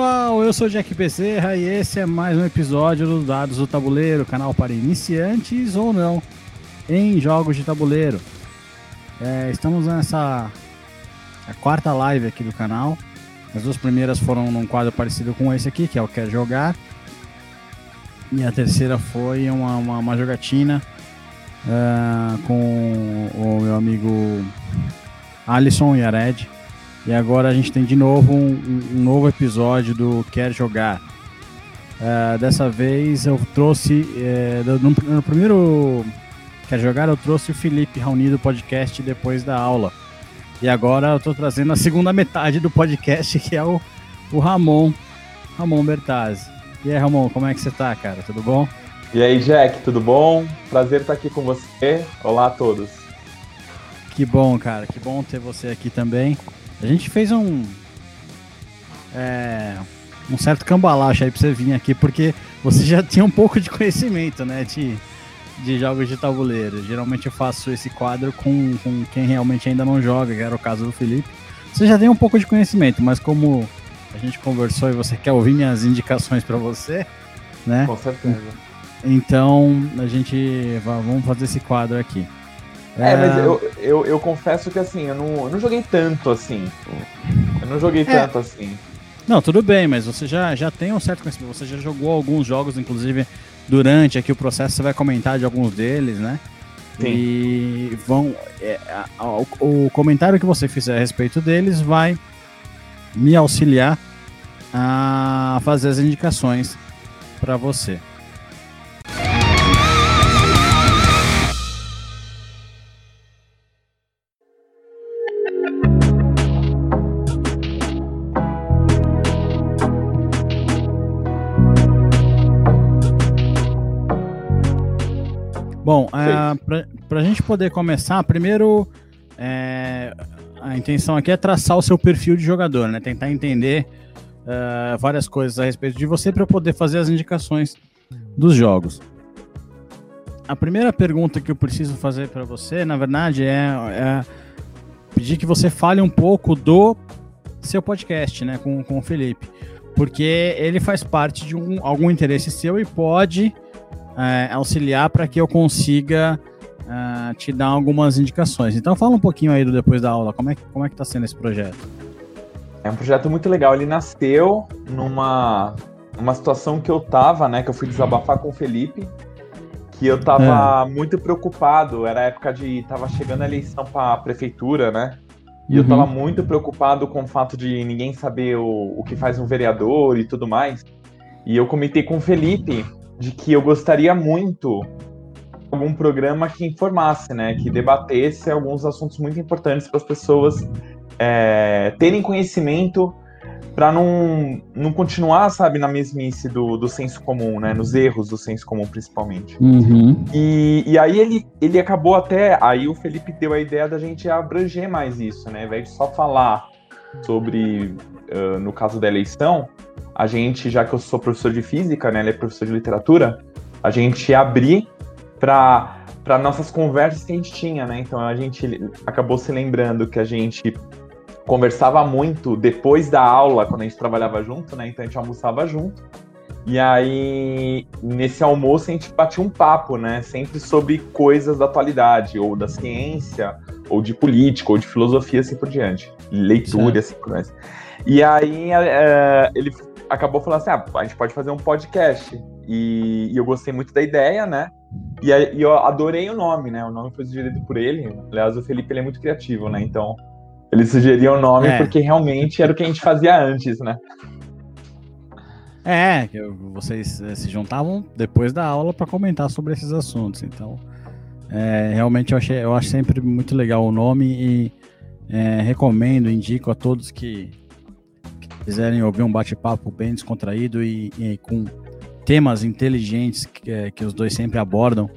pessoal, eu sou Jack Bezerra e esse é mais um episódio do Dados do Tabuleiro, canal para iniciantes ou não em jogos de tabuleiro. É, estamos nessa a quarta live aqui do canal. As duas primeiras foram num quadro parecido com esse aqui, que é o Quer Jogar. E a terceira foi uma, uma, uma jogatina uh, com o meu amigo Alisson e Ared e agora a gente tem de novo um, um novo episódio do Quer Jogar. Uh, dessa vez eu trouxe. Uh, no, no, primeiro Quer Jogar, eu trouxe o Felipe Raoni do podcast depois da aula. E agora eu estou trazendo a segunda metade do podcast, que é o, o Ramon, Ramon Bertazzi. E aí, Ramon, como é que você tá, cara? Tudo bom? E aí, Jack, tudo bom? Prazer estar aqui com você. Olá a todos. Que bom, cara. Que bom ter você aqui também. A gente fez um. É, um certo cambalacho aí pra você vir aqui, porque você já tinha um pouco de conhecimento, né? De, de jogos de tabuleiro. Geralmente eu faço esse quadro com, com quem realmente ainda não joga, que era o caso do Felipe. Você já tem um pouco de conhecimento, mas como a gente conversou e você quer ouvir minhas indicações para você, né? Com certeza. Então a gente vamos fazer esse quadro aqui. É, mas é. eu, eu, eu, confesso que assim, eu não, eu não joguei tanto assim. Eu não joguei é. tanto assim. Não, tudo bem, mas você já, já tem um certo conhecimento. Você já jogou alguns jogos, inclusive durante aqui o processo, você vai comentar de alguns deles, né? Sim. E vão. É, a, a, o, o comentário que você fizer a respeito deles vai me auxiliar a fazer as indicações para você. Para a gente poder começar, primeiro é, a intenção aqui é traçar o seu perfil de jogador, né? Tentar entender é, várias coisas a respeito de você para poder fazer as indicações dos jogos. A primeira pergunta que eu preciso fazer para você, na verdade, é, é, pedir que você fale um pouco do seu podcast, né, com, com o Felipe, porque ele faz parte de um, algum interesse seu e pode é, auxiliar para que eu consiga é, te dar algumas indicações. Então fala um pouquinho aí do depois da aula, como é, como é que está sendo esse projeto? É um projeto muito legal, ele nasceu numa uma situação que eu tava, né, que eu fui desabafar com o Felipe, que eu tava é. muito preocupado, era época de tava chegando a eleição para prefeitura, né? E uhum. eu tava muito preocupado com o fato de ninguém saber o, o que faz um vereador e tudo mais. E eu comentei com o Felipe de que eu gostaria muito algum programa que informasse, né, que debatesse alguns assuntos muito importantes para as pessoas é, terem conhecimento para não, não continuar, sabe, na mesmice do, do senso comum, né, nos erros do senso comum principalmente. Uhum. E, e aí ele, ele acabou até, aí o Felipe deu a ideia da gente abranger mais isso, né, ao invés de só falar sobre, uh, no caso da eleição, a gente, já que eu sou professor de física, né, ele é professor de literatura, a gente abrir para para nossas conversas que a gente tinha, né? Então a gente acabou se lembrando que a gente conversava muito depois da aula, quando a gente trabalhava junto, né? Então a gente almoçava junto. E aí, nesse almoço, a gente batia um papo, né? Sempre sobre coisas da atualidade, ou da ciência, ou de política, ou de filosofia, assim por diante. Leitura, assim por diante. E aí, é, ele acabou falando assim: ah, a gente pode fazer um podcast. E, e eu gostei muito da ideia, né? E, e, eu adorei o nome, né? O nome foi sugerido por ele. Aliás, o Felipe ele é muito criativo, né? Então, ele sugeriu o nome é. porque realmente era o que a gente fazia antes, né? É, vocês eh, se juntavam depois da aula para comentar sobre esses assuntos. Então, é, realmente eu, achei, eu acho sempre muito legal o nome e é, recomendo, indico a todos que quiserem ouvir um bate-papo bem descontraído e, e, com temas inteligentes que, é, que os dois sempre abordam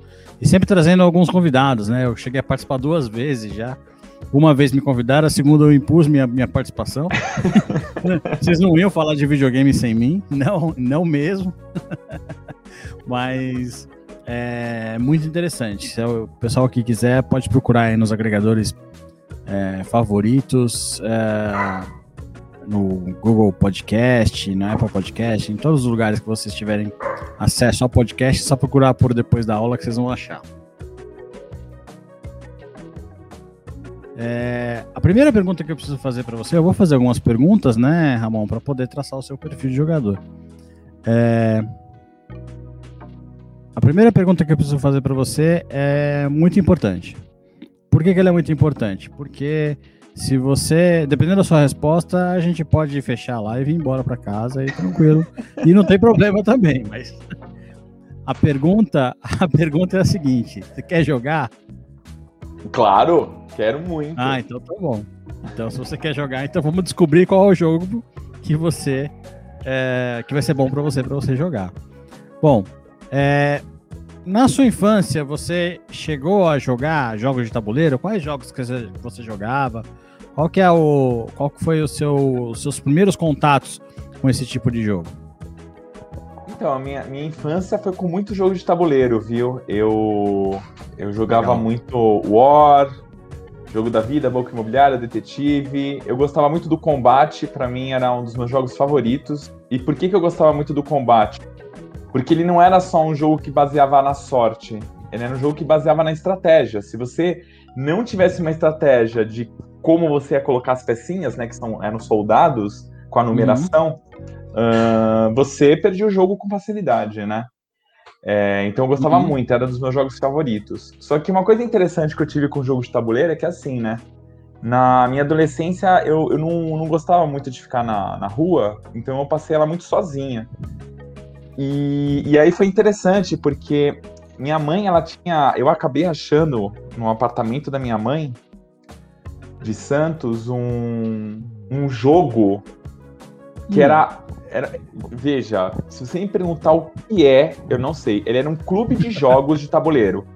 e sempre trazendo alguns convidados, né? Eu cheguei a participar duas vezes já. Uma vez me convidaram, a segunda eu impus minha, minha participação. Vocês não iam falar de videogame sem mim? Não, não mesmo. Mas é muito interessante. Se o pessoal que quiser pode procurar aí nos agregadores é, favoritos. É, no Google Podcast, no Apple Podcast, em todos os lugares que vocês tiverem acesso ao podcast, é só procurar por depois da aula que vocês vão achar. É, a primeira pergunta que eu preciso fazer para você, eu vou fazer algumas perguntas, né, Ramon, para poder traçar o seu perfil de jogador. É, a primeira pergunta que eu preciso fazer para você é muito importante. Por que, que ela é muito importante? Porque se você, dependendo da sua resposta, a gente pode fechar a live e ir embora para casa aí tranquilo. e não tem problema também, mas a pergunta, a pergunta é a seguinte: você quer jogar? Claro, quero muito. Ah, então tá bom. Então, se você quer jogar, então vamos descobrir qual é o jogo que você é, que vai ser bom para você para você jogar. Bom, é, na sua infância você chegou a jogar jogos de tabuleiro? Quais jogos que você jogava? Qual que é o qual que foi o seu, os seus primeiros contatos com esse tipo de jogo? Então, a minha, minha infância foi com muito jogo de tabuleiro, viu? Eu, eu jogava Legal. muito War, Jogo da Vida, Boca Imobiliária, Detetive. Eu gostava muito do combate, para mim era um dos meus jogos favoritos. E por que, que eu gostava muito do combate? Porque ele não era só um jogo que baseava na sorte, ele era um jogo que baseava na estratégia. Se você não tivesse uma estratégia de como você ia colocar as pecinhas, né, que são, eram soldados, com a numeração, uhum. uh, você perdia o jogo com facilidade, né? É, então eu gostava uhum. muito, era dos meus jogos favoritos. Só que uma coisa interessante que eu tive com o jogo de tabuleiro é que assim, né? Na minha adolescência eu, eu não, não gostava muito de ficar na, na rua, então eu passei ela muito sozinha. E, e aí foi interessante, porque minha mãe, ela tinha. Eu acabei achando no apartamento da minha mãe, de Santos, um, um jogo que hum. era era, veja, se você me perguntar o que é, eu não sei. Ele era um clube de jogos de tabuleiro.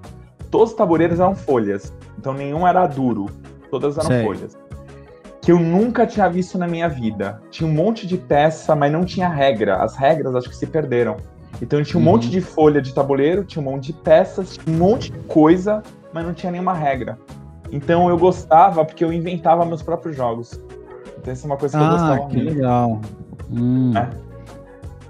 Todos os tabuleiros eram folhas. Então nenhum era duro. Todas eram sei. folhas. Que eu nunca tinha visto na minha vida. Tinha um monte de peça, mas não tinha regra. As regras acho que se perderam. Então tinha um uhum. monte de folha de tabuleiro, tinha um monte de peças, tinha um monte de coisa, mas não tinha nenhuma regra. Então eu gostava porque eu inventava meus próprios jogos. Então isso é uma coisa que ah, eu gostava que muito. legal. Hum. É.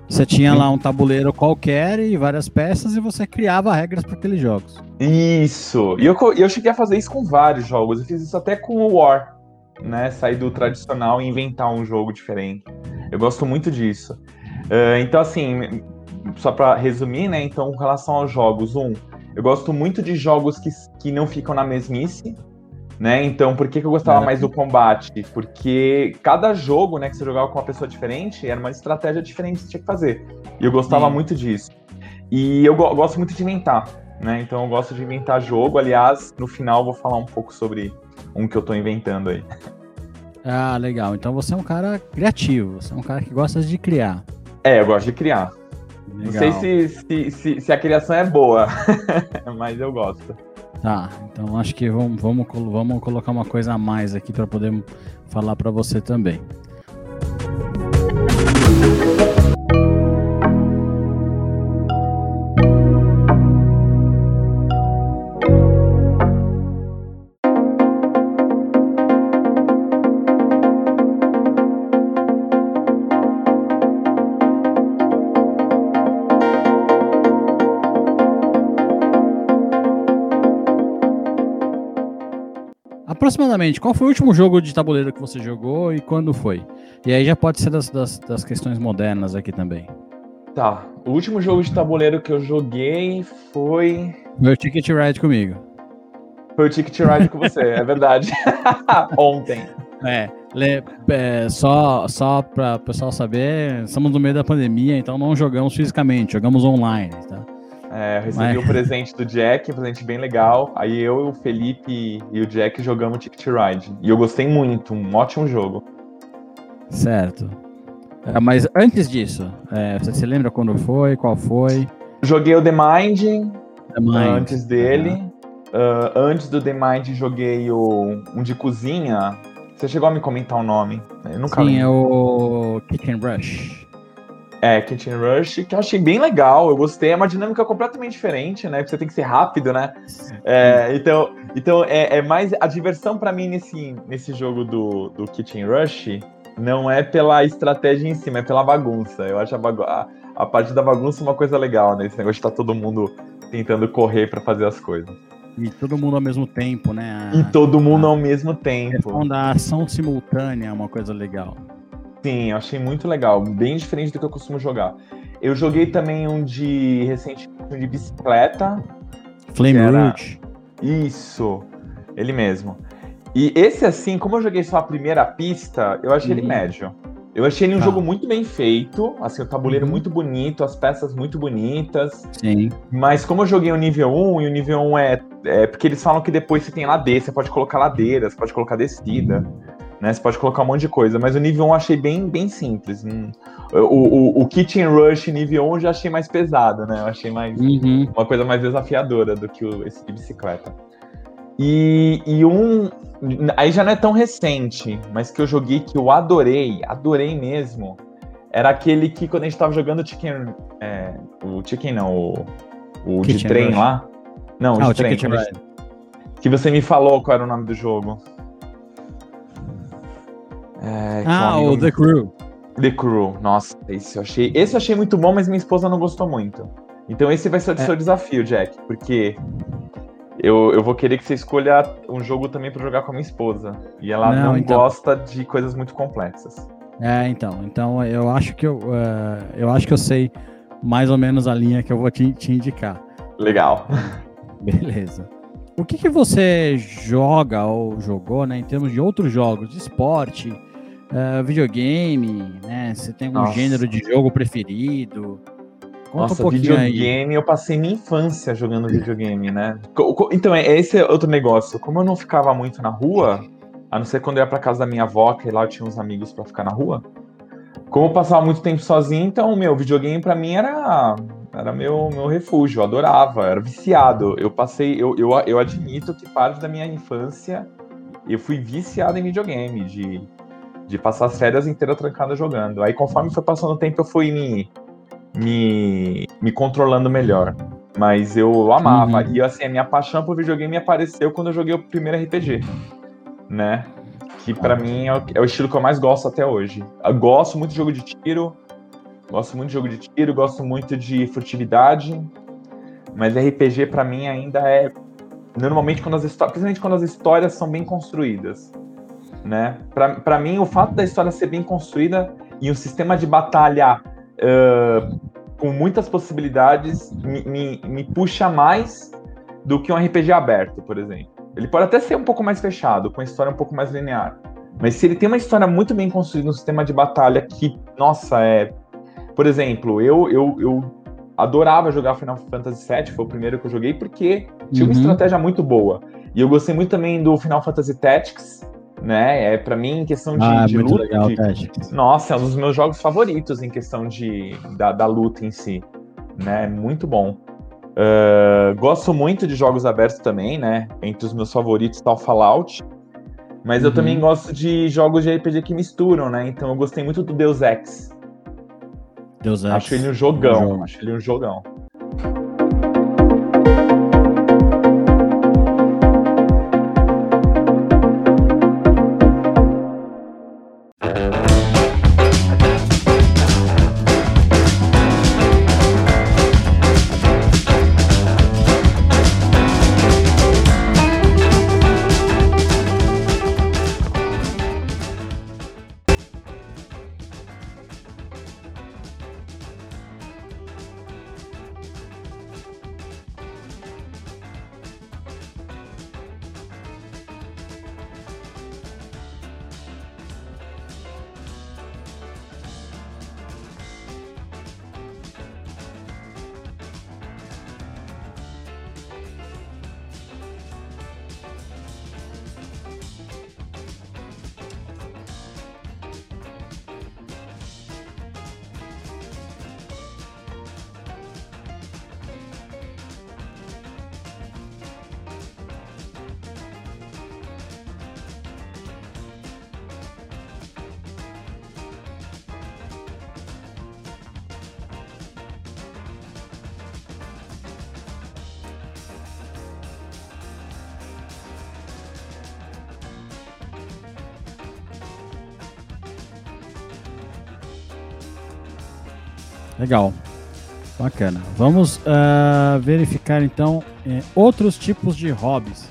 Você tinha lá um tabuleiro qualquer e várias peças e você criava regras para aqueles jogos. Isso. E eu, eu cheguei a fazer isso com vários jogos. Eu fiz isso até com o War, né? Sair do tradicional e inventar um jogo diferente. Eu gosto muito disso. Uh, então, assim, só para resumir, né? Então, com relação aos jogos, um, eu gosto muito de jogos que, que não ficam na mesmice, né? Então, por que, que eu gostava é. mais do combate? Porque cada jogo, né, que você jogava com uma pessoa diferente, era uma estratégia diferente que você tinha que fazer. E eu gostava Sim. muito disso. E eu go gosto muito de inventar, né? Então eu gosto de inventar jogo. Aliás, no final vou falar um pouco sobre um que eu tô inventando aí. Ah, legal. Então você é um cara criativo, você é um cara que gosta de criar. É, eu gosto de criar. Legal. Não sei se, se, se, se a criação é boa, mas eu gosto. Tá, então acho que vamos, vamos, vamos colocar uma coisa a mais aqui para poder falar para você também. Aproximadamente, qual foi o último jogo de tabuleiro que você jogou e quando foi? E aí já pode ser das, das, das questões modernas aqui também. Tá, o último jogo de tabuleiro que eu joguei foi. Meu Ticket Ride comigo. Foi o Ticket Ride com você, é verdade. Ontem. É, é, só, só para o pessoal saber, estamos no meio da pandemia, então não jogamos fisicamente, jogamos online, tá? É, eu recebi o Mas... um presente do Jack, um presente bem legal. Aí eu, o Felipe e o Jack jogamos Ticket Ride. E eu gostei muito, um ótimo jogo. Certo. É, mas antes disso, é, você se lembra quando foi? Qual foi? Joguei o The Mind, The Mind. antes dele. Uh, antes do The Mind, joguei o, um de cozinha. Você chegou a me comentar o nome? Eu nunca Sim, lembro. é o Kitchen Rush. É, Kitchen Rush, que eu achei bem legal, eu gostei, é uma dinâmica completamente diferente, né? Porque você tem que ser rápido, né? É, então, então é, é, mais a diversão para mim nesse, nesse jogo do, do Kitchen Rush não é pela estratégia em si, mas é pela bagunça. Eu acho a, bagu a, a parte da bagunça uma coisa legal, né? Esse negócio de estar tá todo mundo tentando correr para fazer as coisas. E todo mundo ao mesmo tempo, né? A, e todo mundo a, ao mesmo tempo. A ação simultânea é uma coisa legal. Sim, eu achei muito legal. Bem diferente do que eu costumo jogar. Eu joguei também um de recentemente um de bicicleta. Flame era... Isso, ele mesmo. E esse, assim, como eu joguei só a primeira pista, eu achei uhum. ele médio. Eu achei ele um tá. jogo muito bem feito, assim, o tabuleiro uhum. muito bonito, as peças muito bonitas. Sim. Mas como eu joguei o nível 1, e o nível 1 é, é porque eles falam que depois você tem ladeira, você pode colocar ladeira, você pode colocar descida, né? Você pode colocar um monte de coisa, mas o nível 1 eu achei bem, bem simples. Hum, o, o, o Kitchen Rush nível 1 eu já achei mais pesado, né? Eu achei mais uhum. uma coisa mais desafiadora do que o, esse de bicicleta. E, e um. Aí já não é tão recente, mas que eu joguei que eu adorei, adorei mesmo. Era aquele que quando a gente tava jogando o Chicken. É, o Chicken não, o, o de trem Rush. lá. Não, o ah, de trem. que você me falou qual era o nome do jogo. É, ah, o The Crew. The Crew, nossa, esse eu achei. Esse eu achei muito bom, mas minha esposa não gostou muito. Então esse vai ser o é. seu desafio, Jack, porque eu, eu vou querer que você escolha um jogo também para jogar com a minha esposa. E ela não, não então... gosta de coisas muito complexas. É, então. Então eu acho que eu, uh, eu acho que eu sei mais ou menos a linha que eu vou te, te indicar. Legal. Beleza. O que, que você joga ou jogou, né, em termos de outros jogos, de esporte, uh, videogame, né? Você tem algum Nossa. gênero de jogo preferido? Conta Nossa, um videogame, aí. eu passei minha infância jogando videogame, né? Então, é esse é outro negócio. Como eu não ficava muito na rua, a não ser quando eu ia pra casa da minha avó, que lá eu tinha uns amigos para ficar na rua. Como eu passava muito tempo sozinho, então, meu, videogame para mim era era meu, meu refúgio, eu adorava, era viciado. Eu passei, eu, eu, eu admito que parte da minha infância eu fui viciado em videogame, de, de passar as férias inteiras trancada jogando. Aí conforme foi passando o tempo, eu fui me me, me controlando melhor. Mas eu amava. Uhum. E assim, a minha paixão por videogame apareceu quando eu joguei o primeiro RPG. Né? Que para mim é o, é o, estilo que eu mais gosto até hoje. Eu gosto muito de jogo de tiro. Gosto muito de jogo de tiro, gosto muito de furtividade. Mas RPG para mim ainda é normalmente quando as histórias, principalmente quando as histórias são bem construídas, né? Para mim o fato da história ser bem construída e um sistema de batalha uh, com muitas possibilidades me, me, me, puxa mais do que um RPG aberto, por exemplo. Ele pode até ser um pouco mais fechado, com a história um pouco mais linear. Mas se ele tem uma história muito bem construída, um sistema de batalha que, nossa, é. Por exemplo, eu, eu, eu adorava jogar Final Fantasy VII, foi o primeiro que eu joguei, porque tinha uma uhum. estratégia muito boa. E eu gostei muito também do Final Fantasy Tactics, né? É para mim em questão de, ah, de luta. Legal, de... Nossa, é um dos meus jogos favoritos em questão de da, da luta em si, né? Muito bom. Uh, gosto muito de jogos abertos também, né? Entre os meus favoritos está o Fallout. Mas uhum. eu também gosto de jogos de RPG que misturam, né? Então eu gostei muito do Deus Ex. Deus Ex. Acho ele um jogão. Acho ele um jogão. Legal. Bacana. Vamos uh, verificar então eh, outros tipos de hobbies.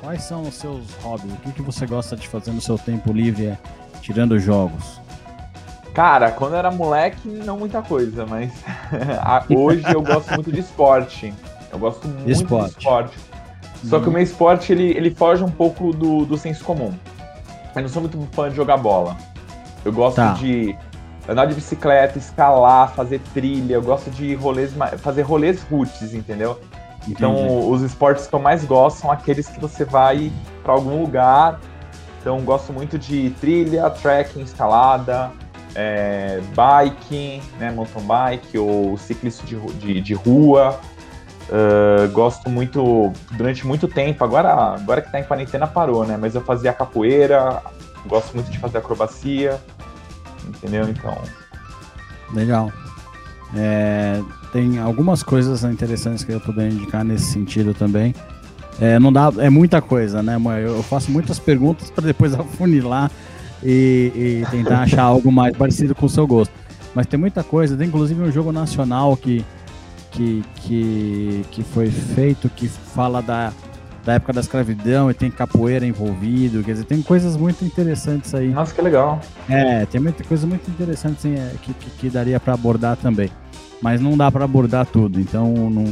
Quais são os seus hobbies? O que, que você gosta de fazer no seu tempo livre, eh, tirando jogos? Cara, quando eu era moleque, não muita coisa, mas hoje eu gosto muito de esporte. Eu gosto muito esporte. de esporte. Só que o meu esporte ele, ele foge um pouco do, do senso comum. Eu não sou muito fã de jogar bola. Eu gosto tá. de andar de bicicleta, escalar, fazer trilha. Eu gosto de rolês, fazer rolês roots, entendeu? Então, Entendi. Os esportes que eu mais gosto são aqueles que você vai para algum lugar. Então, gosto muito de trilha, trekking, escalada, é, biking, né, mountain bike ou ciclismo de, de, de rua. Uh, gosto muito, durante muito tempo, agora, agora que tá em quarentena parou, né? Mas eu fazia capoeira, gosto muito de fazer acrobacia, entendeu? Então. Legal. É, tem algumas coisas interessantes que eu poderia indicar nesse sentido também. É, não dá, é muita coisa, né, mãe? Eu faço muitas perguntas para depois afunilar e, e tentar achar algo mais parecido com o seu gosto. Mas tem muita coisa, tem inclusive um jogo nacional que que, que, que foi feito que fala da, da época da escravidão e tem capoeira envolvido, quer dizer, tem coisas muito interessantes aí. Nossa, que legal. É, tem muita coisa muito interessante assim, é, que, que, que, daria para abordar também. Mas não dá para abordar tudo, então não,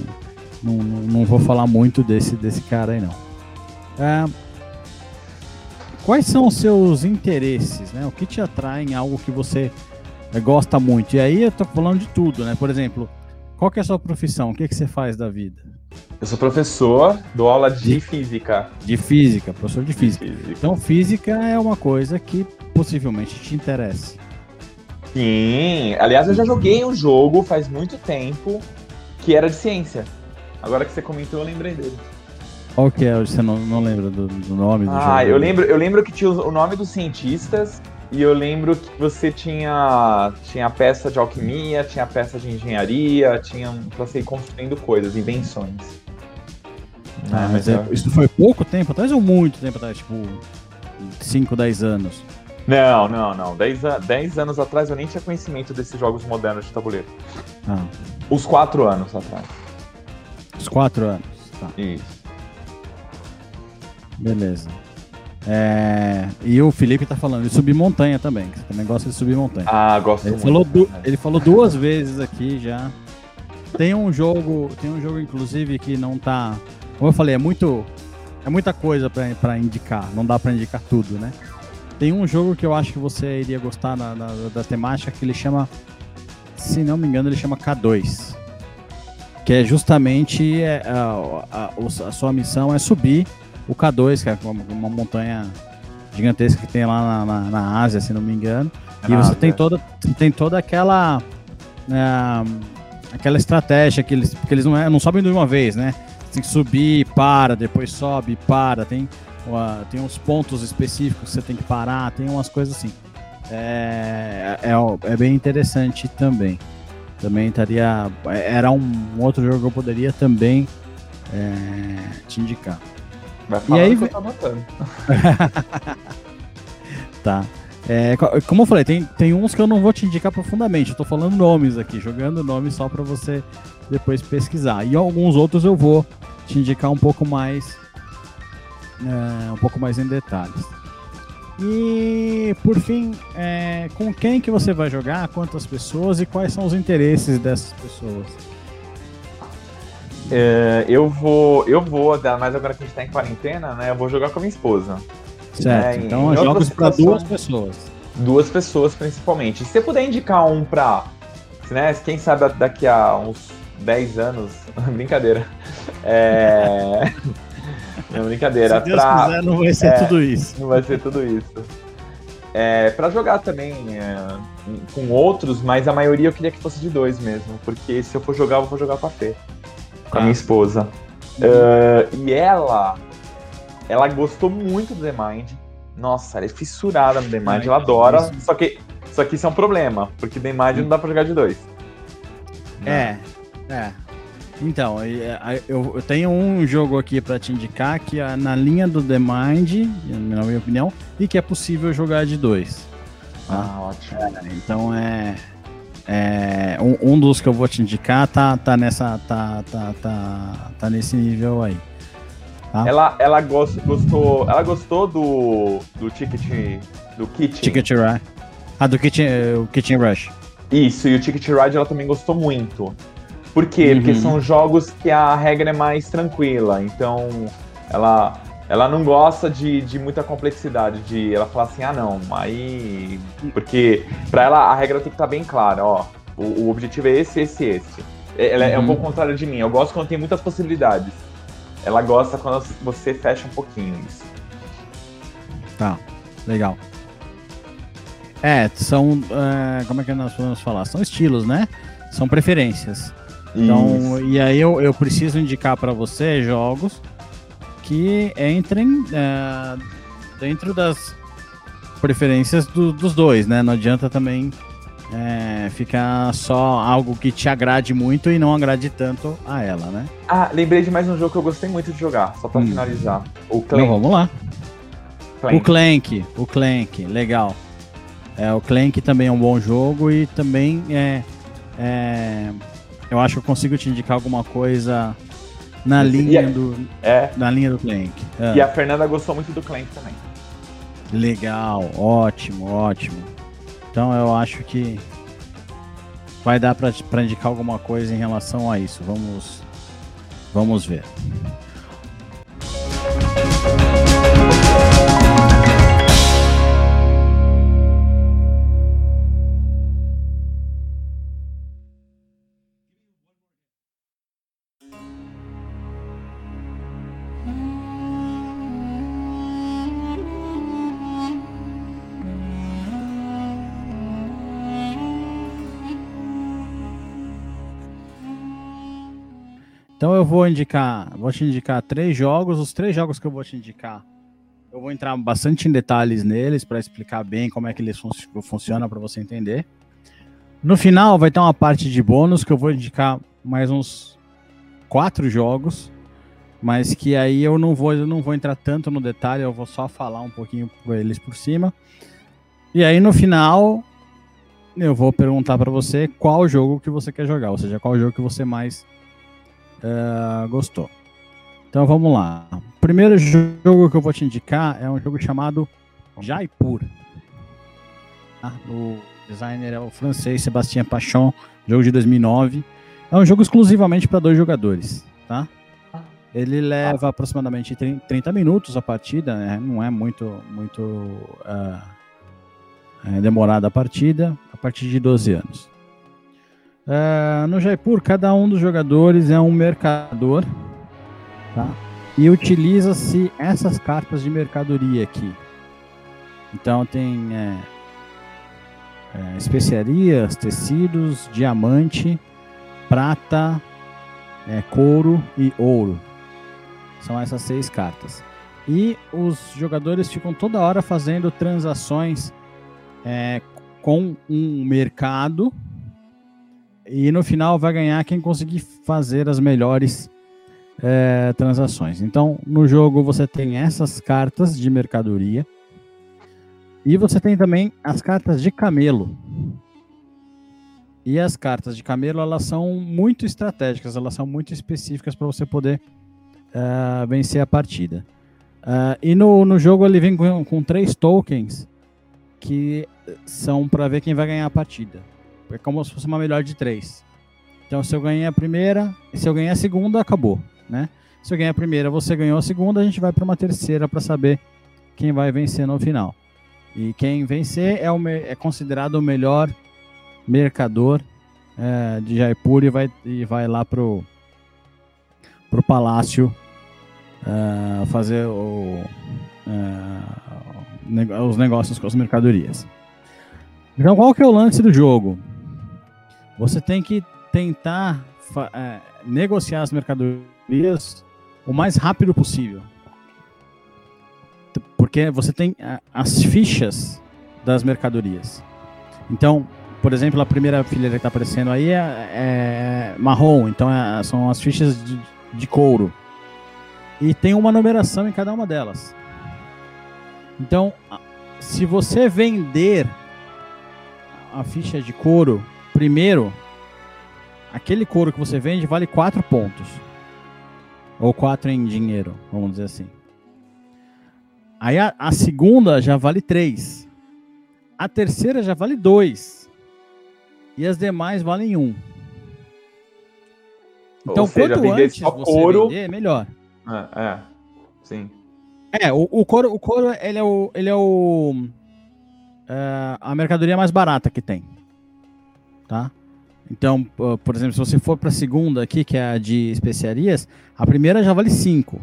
não, não vou falar muito desse, desse cara aí não. É, quais são os seus interesses, né? O que te atrai em algo que você gosta muito? E aí eu tô falando de tudo, né? Por exemplo, qual que é a sua profissão? O que, que você faz da vida? Eu sou professor, dou aula de, de física. De física, professor de física. de física. Então, física é uma coisa que possivelmente te interessa. Sim, aliás, eu já joguei um jogo faz muito tempo que era de ciência. Agora que você comentou, eu lembrei dele. Qual que é? Você não, não lembra do, do nome do ah, jogo? Ah, eu lembro, eu lembro que tinha o nome dos cientistas e eu lembro que você tinha, tinha peça de alquimia, tinha peça de engenharia, tinha pra você ir construindo coisas, invenções. Ah, mas é, isso foi pouco tempo atrás ou muito tempo atrás? Tipo, 5, 10 anos? Não, não, não. 10 anos atrás eu nem tinha conhecimento desses jogos modernos de tabuleiro. Ah. Os 4 anos atrás. Os 4 anos, tá. Isso. Beleza. É, e o Felipe tá falando de subir montanha também, que você também gosta de subir montanha. Ah, gosto ele muito. Falou du, ele falou duas vezes aqui já. Tem um jogo, tem um jogo inclusive que não tá, como eu falei, é muito é muita coisa para indicar, não dá para indicar tudo, né? Tem um jogo que eu acho que você iria gostar na, na, da temática que ele chama, se não me engano, ele chama K2. Que é justamente é, a, a, a sua missão é subir o K2, que é uma, uma montanha gigantesca que tem lá na, na, na, Ásia, se não me engano. E você tem toda, tem toda aquela. É, aquela estratégia que eles. Porque eles não, é, não sobem de uma vez, né? Você tem que subir, para, depois sobe, para. Tem, uh, tem uns pontos específicos que você tem que parar, tem umas coisas assim. É, é, é bem interessante também. Também estaria. Era um outro jogo que eu poderia também é, te indicar. Vai falar e aí, que eu tô anotando. tá. É, como eu falei, tem, tem uns que eu não vou te indicar profundamente. Eu tô falando nomes aqui, jogando nomes só para você depois pesquisar. E alguns outros eu vou te indicar um pouco mais. É, um pouco mais em detalhes. E por fim, é, com quem que você vai jogar, quantas pessoas e quais são os interesses dessas pessoas? É, eu vou, eu vou, mais agora que a gente tá em quarentena, né? Eu vou jogar com a minha esposa. Certo, né, então jogos para duas pessoas. Duas pessoas principalmente. Se você puder indicar um pra, né, quem sabe daqui a uns 10 anos, brincadeira. É... Não, brincadeira. Se Deus pra... quiser, não vai ser é, tudo isso. Não vai ser tudo isso. É, para jogar também é, com outros, mas a maioria eu queria que fosse de dois mesmo, porque se eu for jogar, eu vou jogar com a Fê com a minha esposa. Uh, e ela, ela gostou muito do The Mind. Nossa, ela é fissurada no The Mind, ela adora. Só que, só que isso é um problema, porque The Mind não dá pra jogar de dois. É, é. Então, eu, tenho um jogo aqui para te indicar que é na linha do The Mind, na minha opinião, e que é possível jogar de dois. Tá? Ah, ótimo. É, então é, é, um, um, dos que eu vou te indicar tá, tá nessa. Tá, tá, tá, tá nesse nível aí. Tá? Ela, ela gost, gostou. Ela gostou do. do ticket. Do Kitchen. Ticket Rush. Ah, do Kitchen, o Kitchen Rush. Isso, e o Ticket Ride ela também gostou muito. Por quê? Uhum. Porque são jogos que a regra é mais tranquila. Então, ela, ela não gosta de, de muita complexidade. De ela falar assim, ah não, aí. Porque pra ela a regra tem que estar tá bem clara, ó. O, o objetivo é esse, esse, esse. Ela uhum. é um uhum. pouco contrário de mim. Eu gosto quando tem muitas possibilidades. Ela gosta quando você fecha um pouquinho isso. Tá, legal. É, são. É, como é que nós podemos falar? São estilos, né? São preferências. Então, Isso. e aí eu, eu preciso indicar para você jogos que entrem é, dentro das preferências do, dos dois, né? Não adianta também é, ficar só algo que te agrade muito e não agrade tanto a ela, né? Ah, lembrei de mais um jogo que eu gostei muito de jogar, só pra hum. finalizar. O Clank. Então, vamos lá. Clank. O Clank, o Clank, legal. É, o Clank também é um bom jogo e também é, é eu acho que eu consigo te indicar alguma coisa na linha do é. na linha do Clank. É. E a Fernanda gostou muito do Clank também. Legal, ótimo, ótimo. Então eu acho que vai dar para indicar alguma coisa em relação a isso. Vamos vamos ver. Então eu vou indicar, vou te indicar três jogos. Os três jogos que eu vou te indicar, eu vou entrar bastante em detalhes neles para explicar bem como é que eles fun funcionam para você entender. No final vai ter uma parte de bônus que eu vou indicar mais uns quatro jogos, mas que aí eu não vou, eu não vou entrar tanto no detalhe, eu vou só falar um pouquinho por eles por cima. E aí no final eu vou perguntar para você qual jogo que você quer jogar, ou seja, qual jogo que você mais uh, gostou. Então vamos lá. O primeiro jogo que eu vou te indicar é um jogo chamado Jaipur. Ah, o designer é o francês Sébastien Pachon, jogo de 2009. É um jogo exclusivamente para dois jogadores, tá? Ele leva aproximadamente 30 minutos a partida, né? não é muito muito uh, é demorada a partida, a partir de 12 anos. Uh, no Jaipur, cada um dos jogadores é um mercador, tá? E utiliza-se essas cartas de mercadoria aqui. Então tem é, é, especiarias, tecidos, diamante, prata, é, couro e ouro. São essas seis cartas. E os jogadores ficam toda hora fazendo transações é, com um mercado e no final vai ganhar quem conseguir fazer as melhores é, transações. Então, no jogo você tem essas cartas de mercadoria e você tem também as cartas de camelo. E as cartas de camelo elas são muito estratégicas, elas são muito específicas para você poder uh, vencer a partida. Uh, e no, no jogo ele vem com, com três tokens que são para ver quem vai ganhar a partida. É como se fosse uma melhor de três. Então, se eu ganhei a primeira, se eu ganhei a segunda, acabou, né? Se eu ganhei a primeira, você ganhou a segunda, a gente vai para uma terceira para saber quem vai vencer no final. E quem vencer é, o, é considerado o melhor mercador é, de Jaipur e vai, e vai lá pro, pro palácio é, fazer o, é, os negócios com as mercadorias. Então, qual que é o lance do jogo? Você tem que tentar é, negociar as mercadorias o mais rápido possível. Porque você tem as fichas das mercadorias. Então, por exemplo, a primeira fileira que está aparecendo aí é, é marrom, então é, são as fichas de, de couro. E tem uma numeração em cada uma delas. Então, se você vender a ficha de couro primeiro, aquele couro que você vende vale 4 pontos. Ou 4 em dinheiro, vamos dizer assim. Aí a, a segunda já vale 3. A terceira já vale 2. E as demais valem 1. Um. Então, seja, quanto antes você couro... vender, melhor. É, é, sim. É, o, o couro, o couro ele é o, ele é o é, a mercadoria mais barata que tem, tá? Então, por exemplo, se você for para a segunda aqui, que é a de especiarias, a primeira já vale 5.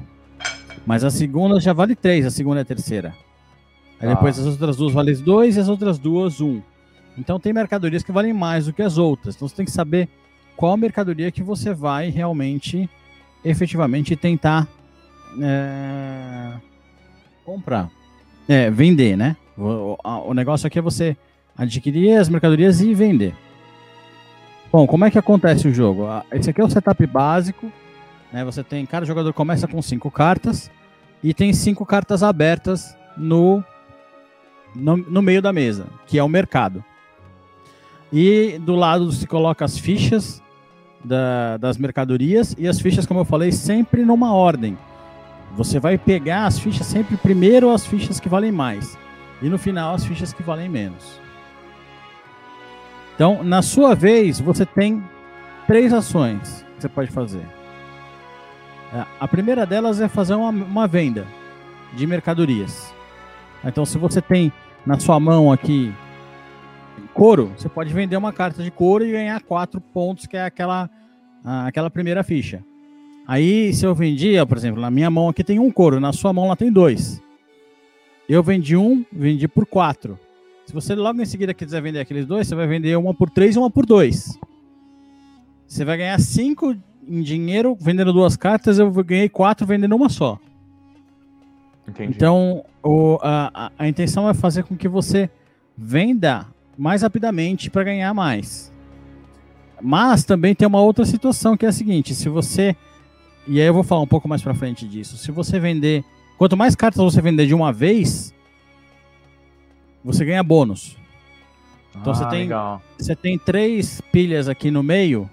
Mas a segunda já vale 3, a segunda e a terceira. Aí ah. depois as outras duas valem 2 e as outras duas 1. Um. Então tem mercadorias que valem mais do que as outras. Então você tem que saber qual mercadoria que você vai realmente, efetivamente tentar é, comprar. É, vender, né? O, o, negócio aqui é você adquirir as mercadorias e vender. Bom, como é que acontece o jogo? Esse aqui é o setup básico. Né? Você tem. Cada jogador começa com cinco cartas e tem cinco cartas abertas no, no, no meio da mesa, que é o mercado. E do lado se coloca as fichas da, das mercadorias e as fichas, como eu falei, sempre numa ordem. Você vai pegar as fichas sempre primeiro as fichas que valem mais e no final as fichas que valem menos. Então, na sua vez, você tem três ações que você pode fazer. É, a primeira delas é fazer uma, uma venda de mercadorias. Então, se você tem na sua mão aqui couro, você pode vender uma carta de couro e ganhar quatro pontos, que é aquela, aquela primeira ficha. Aí, se eu vendia, por exemplo, na minha mão aqui tem um couro, na sua mão lá tem dois. Eu vendi um, vendi por quatro. Se você logo em seguida quiser vender aqueles dois, você vai vender uma por três e uma por dois. Você vai ganhar cinco em dinheiro vendendo duas cartas, eu ganhei quatro vendendo uma só. Entendi. Então, o, a, a intenção é fazer com que você venda mais rapidamente para ganhar mais. Mas também tem uma outra situação que é a seguinte: se você e aí eu vou falar um pouco mais para frente disso. Se você vender, quanto mais cartas você vender de uma vez, você ganha bônus. Então ah, você tem legal. você tem três pilhas aqui no meio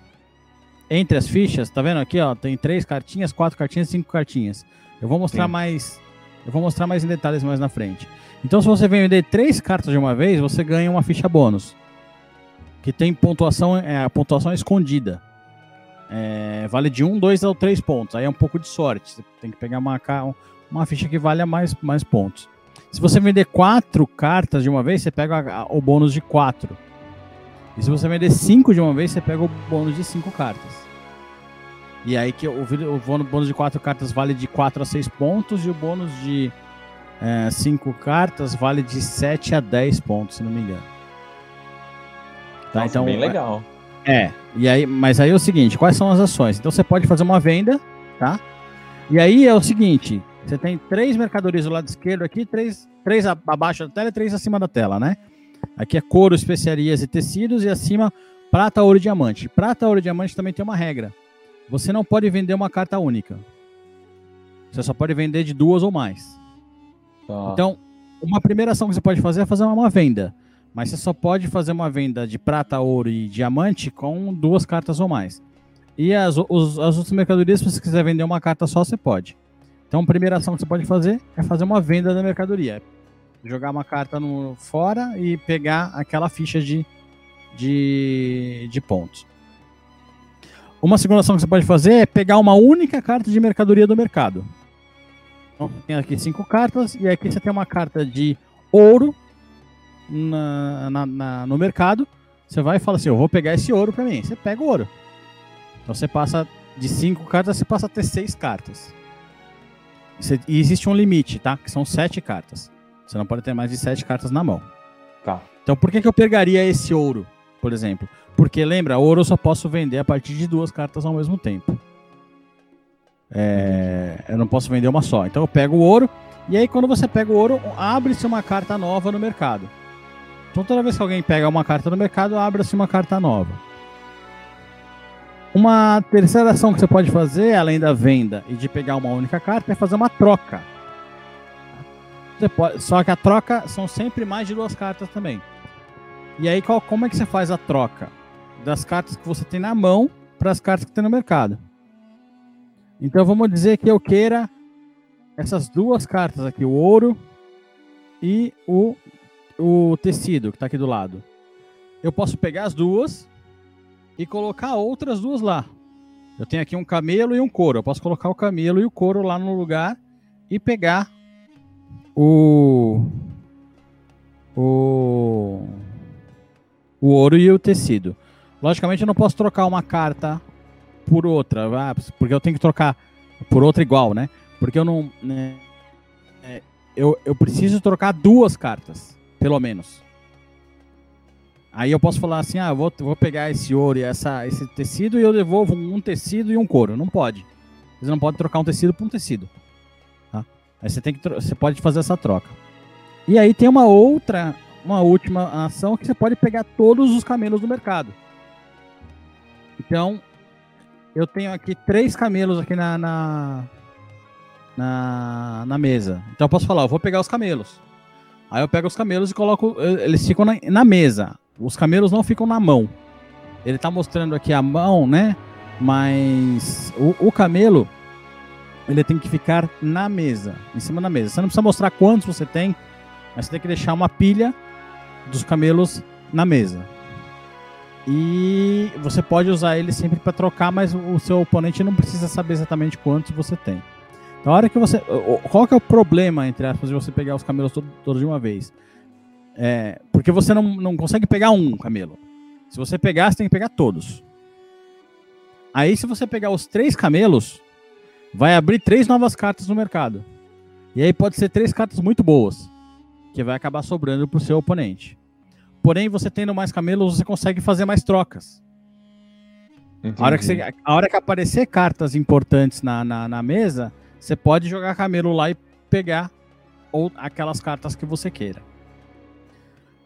entre as fichas, tá vendo aqui, ó, tem três cartinhas, quatro cartinhas, cinco cartinhas. Eu vou mostrar Sim. mais eu vou mostrar mais em detalhes mais na frente. Então se você vender três cartas de uma vez, você ganha uma ficha bônus. Que tem pontuação, é a pontuação escondida. É, vale de 1, 2 ou 3 pontos. Aí é um pouco de sorte. Você tem que pegar uma, uma ficha que valha mais, mais pontos. Se você vender 4 cartas de uma vez, você pega a, o bônus de 4. E se você vender 5 de uma vez, você pega o bônus de 5 cartas. E aí que o, o bônus de 4 cartas vale de 4 a 6 pontos e o bônus de 5 é, cartas vale de 7 a 10 pontos, se não me engano. Tá, Nossa, então, bem legal. É, e aí, mas aí é o seguinte, quais são as ações? Então você pode fazer uma venda, tá? E aí é o seguinte, você tem três mercadorias do lado esquerdo aqui, três, três abaixo da tela e três acima da tela, né? Aqui é couro, especiarias e tecidos e acima prata, ouro e diamante. Prata, ouro e diamante também tem uma regra. Você não pode vender uma carta única. Você só pode vender de duas ou mais. Tá. Então, uma primeira ação que você pode fazer é fazer uma venda. Mas você só pode fazer uma venda de prata, ouro e diamante com duas cartas ou mais. E as, os, as outras mercadorias, se você quiser vender uma carta só, você pode. Então, a primeira ação que você pode fazer é fazer uma venda da mercadoria. Jogar uma carta no, fora e pegar aquela ficha de, de, de pontos. Uma segunda ação que você pode fazer é pegar uma única carta de mercadoria do mercado. Então, tem aqui cinco cartas, e aqui você tem uma carta de ouro na, na, na, no mercado, você vai e fala assim: Eu vou pegar esse ouro para mim. Você pega o ouro. Então você passa de cinco cartas, você passa a ter seis cartas. E existe um limite, tá? Que são sete cartas. Você não pode ter mais de sete cartas na mão. Tá. Então por que, que eu pegaria esse ouro, por exemplo? Porque lembra, ouro eu só posso vender a partir de duas cartas ao mesmo tempo. É, eu não posso vender uma só. Então eu pego o ouro. E aí, quando você pega o ouro, abre-se uma carta nova no mercado. Então toda vez que alguém pega uma carta no mercado, abre-se uma carta nova. Uma terceira ação que você pode fazer, além da venda e de pegar uma única carta, é fazer uma troca. Pode, só que a troca são sempre mais de duas cartas também. E aí, qual, como é que você faz a troca? das cartas que você tem na mão para as cartas que tem no mercado. Então vamos dizer que eu queira essas duas cartas aqui, o ouro e o, o tecido que está aqui do lado. Eu posso pegar as duas e colocar outras duas lá. Eu tenho aqui um camelo e um couro. Eu posso colocar o camelo e o couro lá no lugar e pegar o o o ouro e o tecido. Logicamente eu não posso trocar uma carta por outra, porque eu tenho que trocar por outra igual, né? Porque eu não né, é, eu, eu preciso trocar duas cartas, pelo menos. Aí eu posso falar assim, ah, vou, vou pegar esse ouro e essa, esse tecido e eu devolvo um tecido e um couro. Não pode. Você não pode trocar um tecido por um tecido. Tá? Aí você tem que você pode fazer essa troca. E aí tem uma outra, uma última ação que você pode pegar todos os camelos do mercado. Então, eu tenho aqui três camelos aqui na, na, na, na mesa. Então eu posso falar, eu vou pegar os camelos. Aí eu pego os camelos e coloco, eles ficam na, na mesa. Os camelos não ficam na mão. Ele tá mostrando aqui a mão, né? Mas o, o camelo, ele tem que ficar na mesa, em cima da mesa. Você não precisa mostrar quantos você tem, mas você tem que deixar uma pilha dos camelos na mesa. E você pode usar ele sempre para trocar, mas o seu oponente não precisa saber exatamente quantos você tem. Na hora que você. Qual que é o problema, entre aspas, de você pegar os camelos todos todo de uma vez? É, porque você não, não consegue pegar um camelo. Se você pegar, você tem que pegar todos. Aí, se você pegar os três camelos, vai abrir três novas cartas no mercado. E aí pode ser três cartas muito boas, que vai acabar sobrando para o seu oponente. Porém, você tendo mais camelos, você consegue fazer mais trocas. A hora, que você, a hora que aparecer cartas importantes na, na, na mesa, você pode jogar camelo lá e pegar ou aquelas cartas que você queira.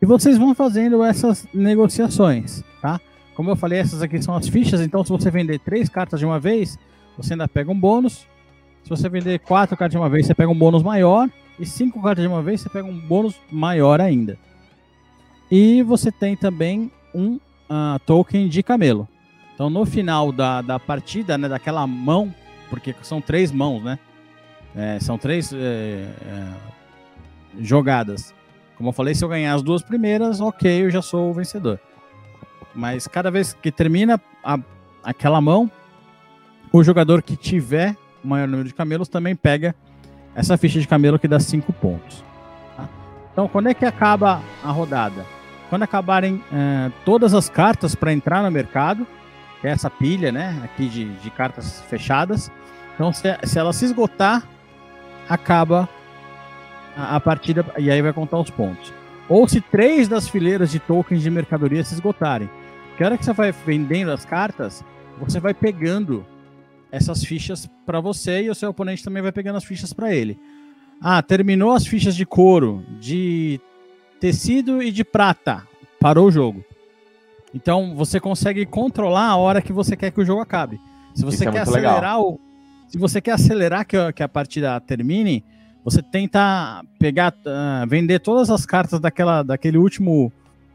E vocês vão fazendo essas negociações, tá? Como eu falei, essas aqui são as fichas, então se você vender três cartas de uma vez, você ainda pega um bônus. Se você vender quatro cartas de uma vez, você pega um bônus maior. E cinco cartas de uma vez, você pega um bônus maior ainda. E você tem também um uh, token de camelo. Então no final da, da partida, né, daquela mão, porque são três mãos, né? É, são três é, é, jogadas. Como eu falei, se eu ganhar as duas primeiras, ok, eu já sou o vencedor. Mas cada vez que termina a, aquela mão, o jogador que tiver o maior número de camelos também pega essa ficha de camelo que dá 5 pontos. Tá? Então, quando é que acaba a rodada? Quando acabarem é, todas as cartas para entrar no mercado, que é essa pilha né, aqui de, de cartas fechadas. Então, se, se ela se esgotar, acaba a, a partida e aí vai contar os pontos. Ou se três das fileiras de tokens de mercadoria se esgotarem. Que hora que você vai vendendo as cartas, você vai pegando essas fichas para você e o seu oponente também vai pegando as fichas para ele. Ah, terminou as fichas de couro, de tecido e de prata. Parou o jogo. Então você consegue controlar a hora que você quer que o jogo acabe. Se você Isso é quer é acelerar legal. o, se você quer acelerar que a, que a partida termine, você tenta pegar, uh, vender todas as cartas daquela, daquele último,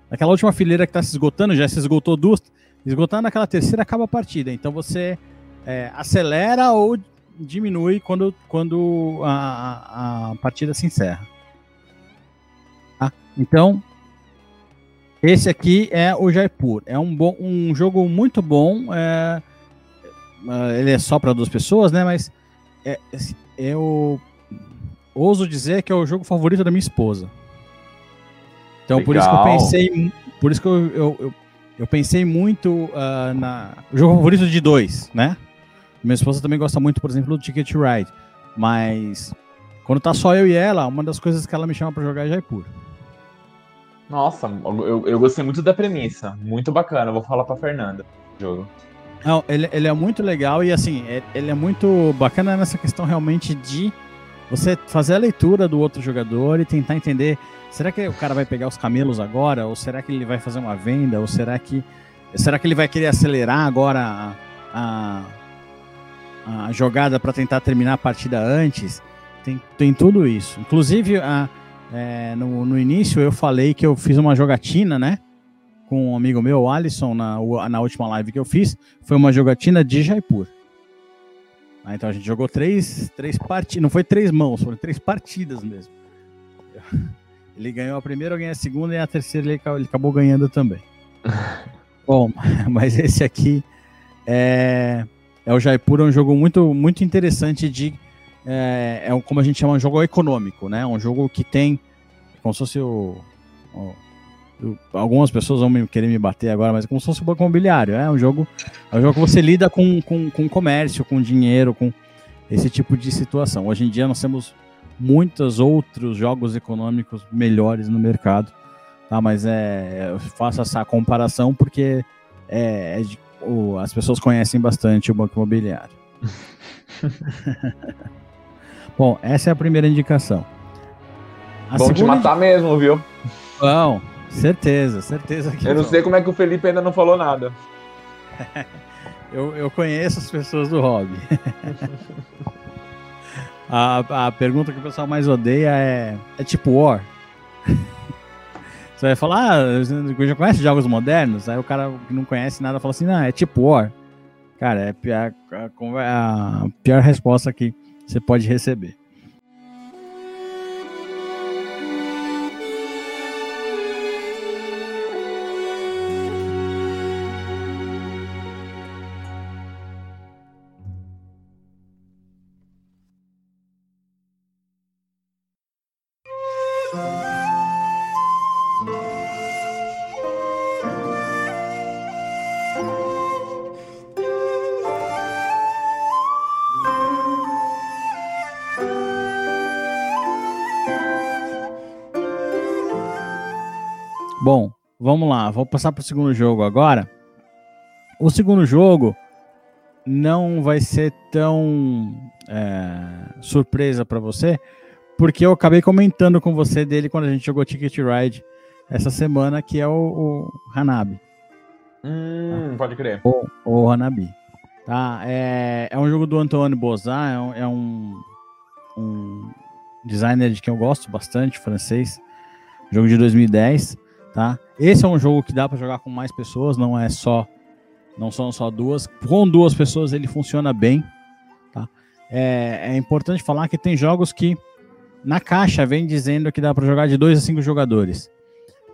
daquela última fileira que está se esgotando, já se esgotou duas, esgotando aquela terceira acaba a partida. Então você é, acelera ou diminui quando, quando a, a partida se encerra. Tá? Então esse aqui é o Jaipur. É um, bom, um jogo muito bom. É, é ele é só para duas pessoas, né? Mas é, eu ouso dizer que é o jogo favorito da minha esposa. Então Legal. por isso que eu pensei, por isso que eu, eu, eu, eu pensei muito uh, na o jogo favorito de dois, né? Minha esposa também gosta muito, por exemplo, do Ticket Ride, mas quando tá só eu e ela, uma das coisas que ela me chama para jogar é Jaipur. Nossa, eu, eu gostei muito da premissa, muito bacana. vou falar para Fernanda. Jogo. Não, ele, ele é muito legal e assim, é, ele é muito bacana nessa questão realmente de você fazer a leitura do outro jogador e tentar entender, será que o cara vai pegar os camelos agora? Ou será que ele vai fazer uma venda? Ou será que será que ele vai querer acelerar agora a, a, a jogada para tentar terminar a partida antes? Tem, tem tudo isso. Inclusive, a, é, no, no início eu falei que eu fiz uma jogatina, né? com um amigo meu, Alisson, na, na última live que eu fiz, foi uma jogatina de Jaipur. Ah, então a gente jogou três, três partidas, não foi três mãos, foram três partidas mesmo. Ele ganhou a primeira, eu ganhei a segunda e a terceira ele, ele acabou ganhando também. Bom, mas esse aqui é, é o Jaipur, é um jogo muito, muito interessante de. É, é como a gente chama um jogo econômico, né? Um jogo que tem. Como se fosse o. o algumas pessoas vão me, querer me bater agora, mas é como se fosse o banco imobiliário. É um jogo, é um jogo que você lida com, com, com comércio, com dinheiro, com esse tipo de situação. Hoje em dia nós temos muitos outros jogos econômicos melhores no mercado, tá? Mas é, eu faço essa comparação porque é, é de, o, as pessoas conhecem bastante o banco imobiliário. Bom, essa é a primeira indicação. A Vão te matar mesmo, viu? Bom, certeza, certeza que. Eu não sei como é que o Felipe ainda não falou nada. eu, eu conheço as pessoas do hobby. A, a pergunta que o pessoal mais odeia é: é tipo War? Você vai falar, ah, já conhece jogos modernos? Aí o cara que não conhece nada fala assim: não, é tipo War. Cara, é a pior, a, a pior resposta que você pode receber. Vamos lá, vou passar para o segundo jogo agora. O segundo jogo não vai ser tão é, surpresa para você, porque eu acabei comentando com você dele quando a gente jogou Ticket Ride essa semana, que é o, o Hanabi. Hum, tá? pode crer. O, o Hanabi. Tá, é, é um jogo do Antônio Bozat, é, um, é um, um designer de quem eu gosto bastante, francês. Jogo de 2010 tá? Esse é um jogo que dá para jogar com mais pessoas, não é só não são só duas. Com duas pessoas ele funciona bem, tá? É, é importante falar que tem jogos que na caixa vem dizendo que dá para jogar de dois a cinco jogadores,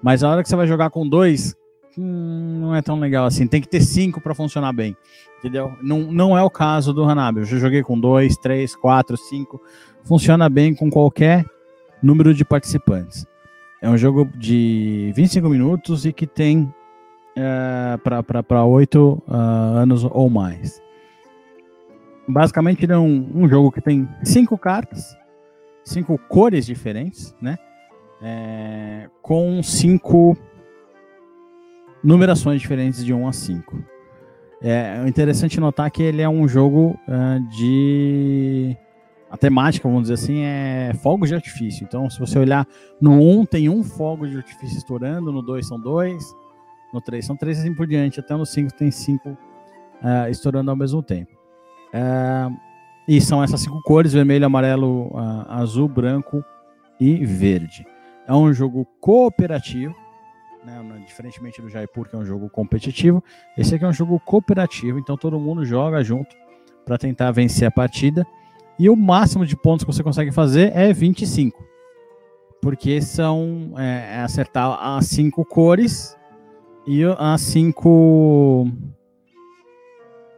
mas a hora que você vai jogar com dois hum, não é tão legal assim. Tem que ter cinco para funcionar bem, entendeu? Não, não é o caso do Hanabi. Eu já joguei com dois, três, quatro, cinco. Funciona bem com qualquer número de participantes. É um jogo de 25 minutos e que tem é, para 8 uh, anos ou mais. Basicamente, ele é um, um jogo que tem cinco cartas, cinco cores diferentes, né? É, com cinco numerações diferentes de 1 a 5. É interessante notar que ele é um jogo uh, de a temática, vamos dizer assim, é fogos de artifício. Então, se você olhar no 1, tem um fogo de artifício estourando, no 2 são dois, no 3 são três e assim por diante, até no 5 tem cinco uh, estourando ao mesmo tempo. Uh, e são essas cinco cores: vermelho, amarelo, uh, azul, branco e verde. É um jogo cooperativo, né, diferentemente do Jaipur, que é um jogo competitivo. Esse aqui é um jogo cooperativo, então todo mundo joga junto para tentar vencer a partida. E o máximo de pontos que você consegue fazer é 25. Porque são é, é acertar as cinco cores e as cinco.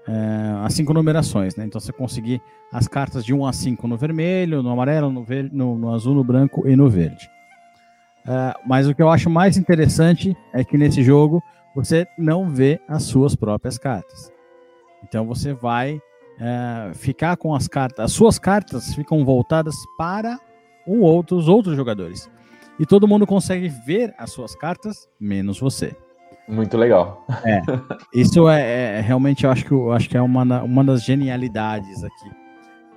É, as cinco numerações, né? Então você conseguir as cartas de 1 a 5 no vermelho, no amarelo, no, no, no azul, no branco e no verde. É, mas o que eu acho mais interessante é que nesse jogo você não vê as suas próprias cartas. Então você vai é, ficar com as cartas, as suas cartas ficam voltadas para o outro, os outros jogadores. E todo mundo consegue ver as suas cartas, menos você. Muito legal. É, isso é, é realmente, eu acho que, eu acho que é uma, uma das genialidades aqui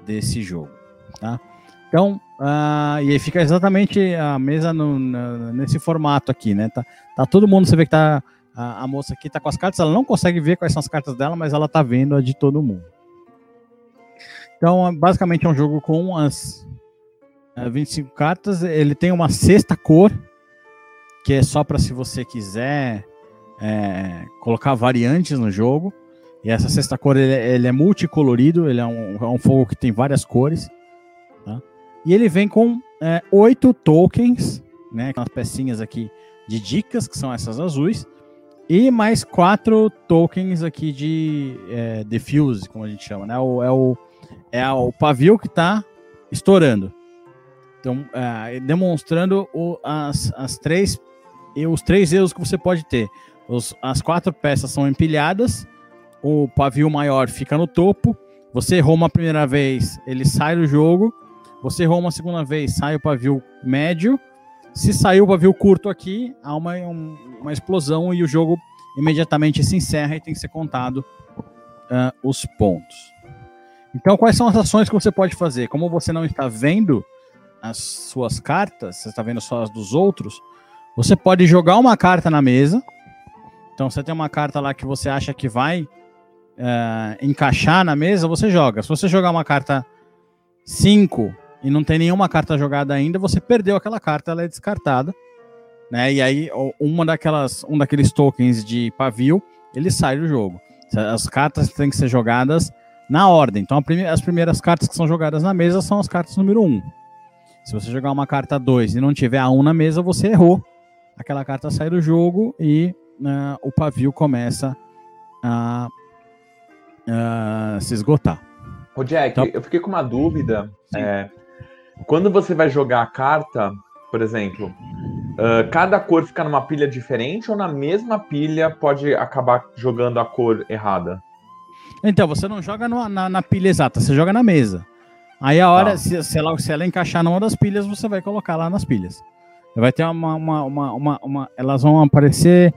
desse jogo, tá? Então, uh, e aí fica exatamente a mesa no, no, nesse formato aqui, né? Tá, tá todo mundo, você vê que tá a, a, moça aqui tá com as cartas, ela não consegue ver quais são as cartas dela, mas ela tá vendo a de todo mundo. Então, basicamente é um jogo com as 25 é, cartas. Ele tem uma sexta cor, que é só para se você quiser é, colocar variantes no jogo. E essa sexta cor ele, ele é multicolorido, ele é um, é um, fogo que tem várias cores. Tá? E ele vem com é, oito tokens, né? Com as pecinhas aqui de dicas, que são essas azuis. E mais quatro tokens aqui de é, defuse, como a gente chama, né? O, é, o, é o pavio que está estourando. Então, é, demonstrando o, as, as três, os três erros que você pode ter. Os, as quatro peças são empilhadas o pavio maior fica no topo. Você errou uma primeira vez, ele sai do jogo. Você errou uma segunda vez, sai o pavio médio. Se saiu o pavio curto aqui, há uma, um, uma explosão e o jogo imediatamente se encerra e tem que ser contado uh, os pontos. Então, quais são as ações que você pode fazer? Como você não está vendo as suas cartas, você está vendo só as dos outros, você pode jogar uma carta na mesa. Então, você tem uma carta lá que você acha que vai uh, encaixar na mesa, você joga. Se você jogar uma carta 5 e não tem nenhuma carta jogada ainda, você perdeu aquela carta, ela é descartada. Né? E aí, uma daquelas, um daqueles tokens de pavio, ele sai do jogo. As cartas têm que ser jogadas na ordem. Então, prime as primeiras cartas que são jogadas na mesa são as cartas número 1. Um. Se você jogar uma carta 2 e não tiver a 1 um na mesa, você errou. Aquela carta sai do jogo e uh, o pavio começa a uh, se esgotar. Ô Jack, então, eu fiquei com uma dúvida. É, quando você vai jogar a carta, por exemplo, uh, cada cor fica numa pilha diferente ou na mesma pilha pode acabar jogando a cor errada? Então, você não joga no, na, na, pilha exata, você joga na mesa. Aí a hora, tá. se, se, ela, se ela encaixar numa das pilhas, você vai colocar lá nas pilhas. Vai ter uma. uma, uma, uma, uma elas vão aparecer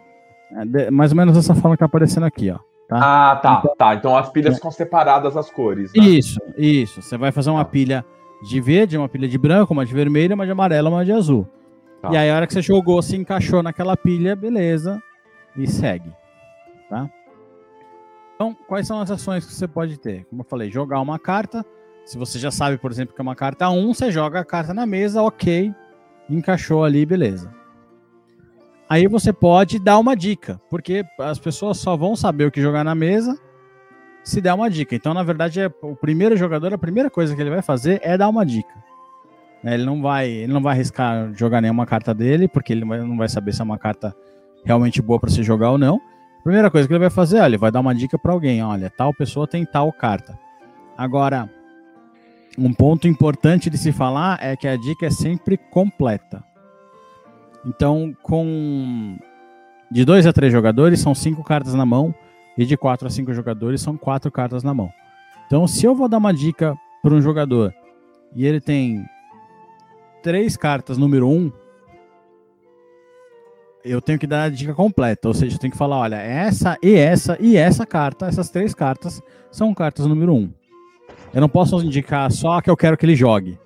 é, mais ou menos dessa forma que tá aparecendo aqui, ó. Tá? Ah, tá, então, tá. Então as pilhas é. ficam separadas as cores. Né? Isso, isso. Você vai fazer uma tá. pilha de verde, uma pilha de branco, uma de vermelho, uma de amarelo, uma de azul. Tá. E aí a hora que você jogou, se encaixou naquela pilha, beleza, e segue. Tá? Então, quais são as ações que você pode ter? Como eu falei, jogar uma carta. Se você já sabe, por exemplo, que é uma carta 1, você joga a carta na mesa, ok, encaixou ali, beleza. Aí você pode dar uma dica, porque as pessoas só vão saber o que jogar na mesa se der uma dica. Então, na verdade, é, o primeiro jogador, a primeira coisa que ele vai fazer é dar uma dica. Né, ele não vai, ele não vai arriscar jogar nenhuma carta dele, porque ele não vai saber se é uma carta realmente boa para se jogar ou não. Primeira coisa que ele vai fazer, olha, ele vai dar uma dica para alguém, olha, tal pessoa tem tal carta. Agora, um ponto importante de se falar é que a dica é sempre completa. Então, com de dois a três jogadores, são cinco cartas na mão. E de quatro a cinco jogadores, são quatro cartas na mão. Então, se eu vou dar uma dica para um jogador e ele tem três cartas número um, eu tenho que dar a dica completa. Ou seja, eu tenho que falar: olha, essa e essa e essa carta, essas três cartas, são cartas número um. Eu não posso indicar só a que eu quero que ele jogue.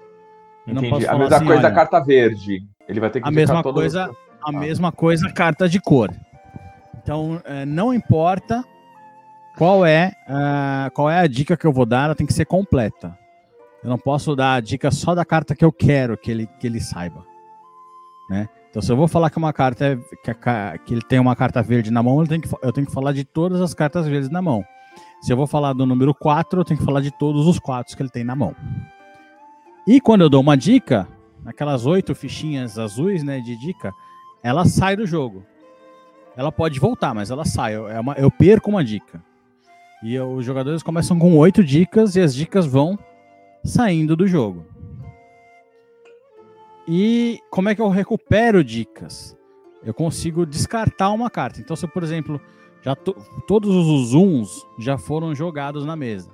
Eu Entendi. a mesma assim, coisa da carta verde. Ele vai ter que a mesma coisa, a ah. mesma coisa carta de cor. Então, é, não importa qual é, uh, qual é a dica que eu vou dar, ela tem que ser completa. Eu não posso dar a dica só da carta que eu quero que ele, que ele saiba. Né? Então, se eu vou falar que uma carta é, que, que, ele tem uma carta verde na mão, eu tenho, que, eu tenho que falar de todas as cartas verdes na mão. Se eu vou falar do número 4, eu tenho que falar de todos os 4 que ele tem na mão. E quando eu dou uma dica, aquelas oito fichinhas azuis, né, de dica, ela sai do jogo. Ela pode voltar, mas ela sai. É uma, eu perco uma dica. E eu, os jogadores começam com oito dicas e as dicas vão saindo do jogo. E como é que eu recupero dicas? Eu consigo descartar uma carta. Então, se por exemplo, já to, todos os zooms já foram jogados na mesa.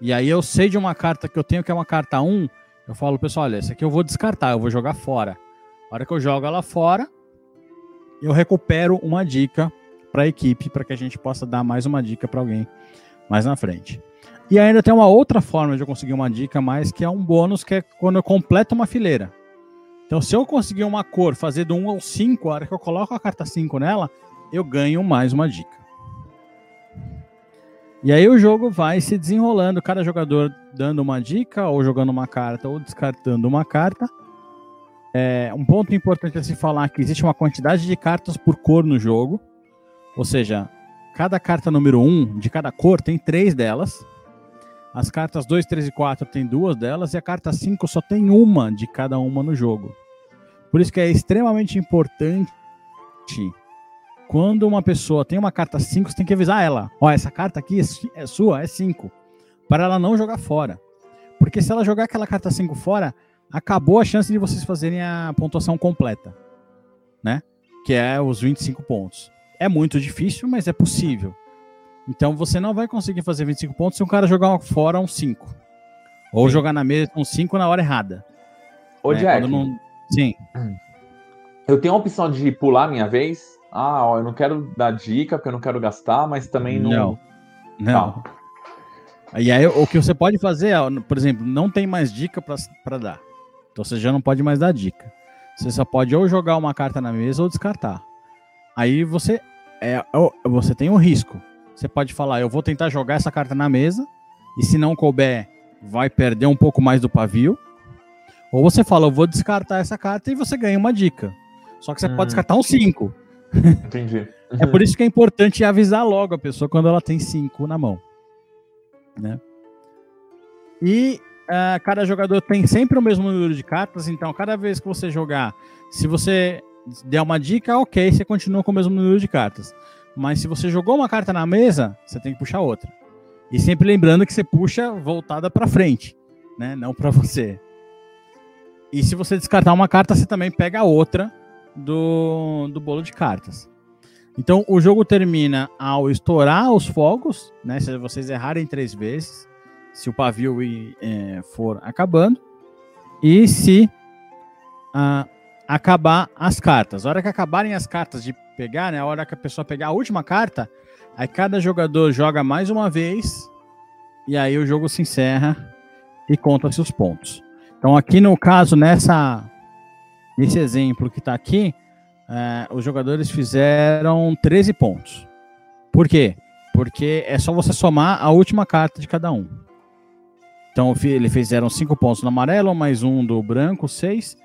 E aí eu sei de uma carta que eu tenho que é uma carta 1, eu falo, pessoal, olha, essa aqui eu vou descartar, eu vou jogar fora. A hora que eu jogo ela fora, eu recupero uma dica para a equipe, para que a gente possa dar mais uma dica para alguém mais na frente. E ainda tem uma outra forma de eu conseguir uma dica mais, que é um bônus, que é quando eu completo uma fileira. Então, se eu conseguir uma cor, fazer do 1 ao 5, a hora que eu coloco a carta 5 nela, eu ganho mais uma dica. E aí o jogo vai se desenrolando, cada jogador dando uma dica, ou jogando uma carta, ou descartando uma carta. é, um ponto importante a se falar é que existe uma quantidade de cartas por cor no jogo. Ou seja, cada carta número 1 um, de cada cor tem três delas. As cartas 2, 3 e 4 tem duas delas. E a carta 5 só tem uma de cada uma no jogo. Por isso que é extremamente importante quando uma pessoa tem uma carta 5, você tem que avisar ela. Ó, essa carta aqui é sua, é 5. Para ela não jogar fora. Porque se ela jogar aquela carta 5 fora, acabou a chance de vocês fazerem a pontuação completa, né? Que é os 25 pontos. É muito difícil, mas é possível. Então você não vai conseguir fazer 25 pontos se um cara jogar fora um 5. Ou Sim. jogar na mesa um 5 na hora errada. Ô, né? Jack. Não... Sim. Eu tenho a opção de pular minha vez? Ah, ó, eu não quero dar dica, porque eu não quero gastar, mas também não. Não. não. Tá. E aí, o que você pode fazer, é, por exemplo, não tem mais dica para dar. Então você já não pode mais dar dica. Você só pode ou jogar uma carta na mesa ou descartar. Aí você é, é você tem um risco. Você pode falar, eu vou tentar jogar essa carta na mesa e se não couber, vai perder um pouco mais do pavio. Ou você fala, eu vou descartar essa carta e você ganha uma dica. Só que você hum. pode descartar um 5. Entendi. é por isso que é importante avisar logo a pessoa quando ela tem 5 na mão. Né? E uh, cada jogador tem sempre o mesmo número de cartas, então cada vez que você jogar, se você der uma dica, ok, você continua com o mesmo número de cartas. Mas se você jogou uma carta na mesa, você tem que puxar outra. E sempre lembrando que você puxa voltada para frente, né? Não para você. E se você descartar uma carta, você também pega a outra do, do bolo de cartas. Então o jogo termina ao estourar os fogos, né? Se vocês errarem três vezes, se o pavio é, for acabando, e se ah, acabar as cartas. A hora que acabarem as cartas de pegar, né? A hora que a pessoa pegar a última carta, aí cada jogador joga mais uma vez, e aí o jogo se encerra e conta-se os pontos. Então aqui no caso, nessa nesse exemplo que está aqui, é, os jogadores fizeram 13 pontos. Por quê? Porque é só você somar a última carta de cada um. Então ele fizeram 5 pontos no amarelo, mais um do branco, 6,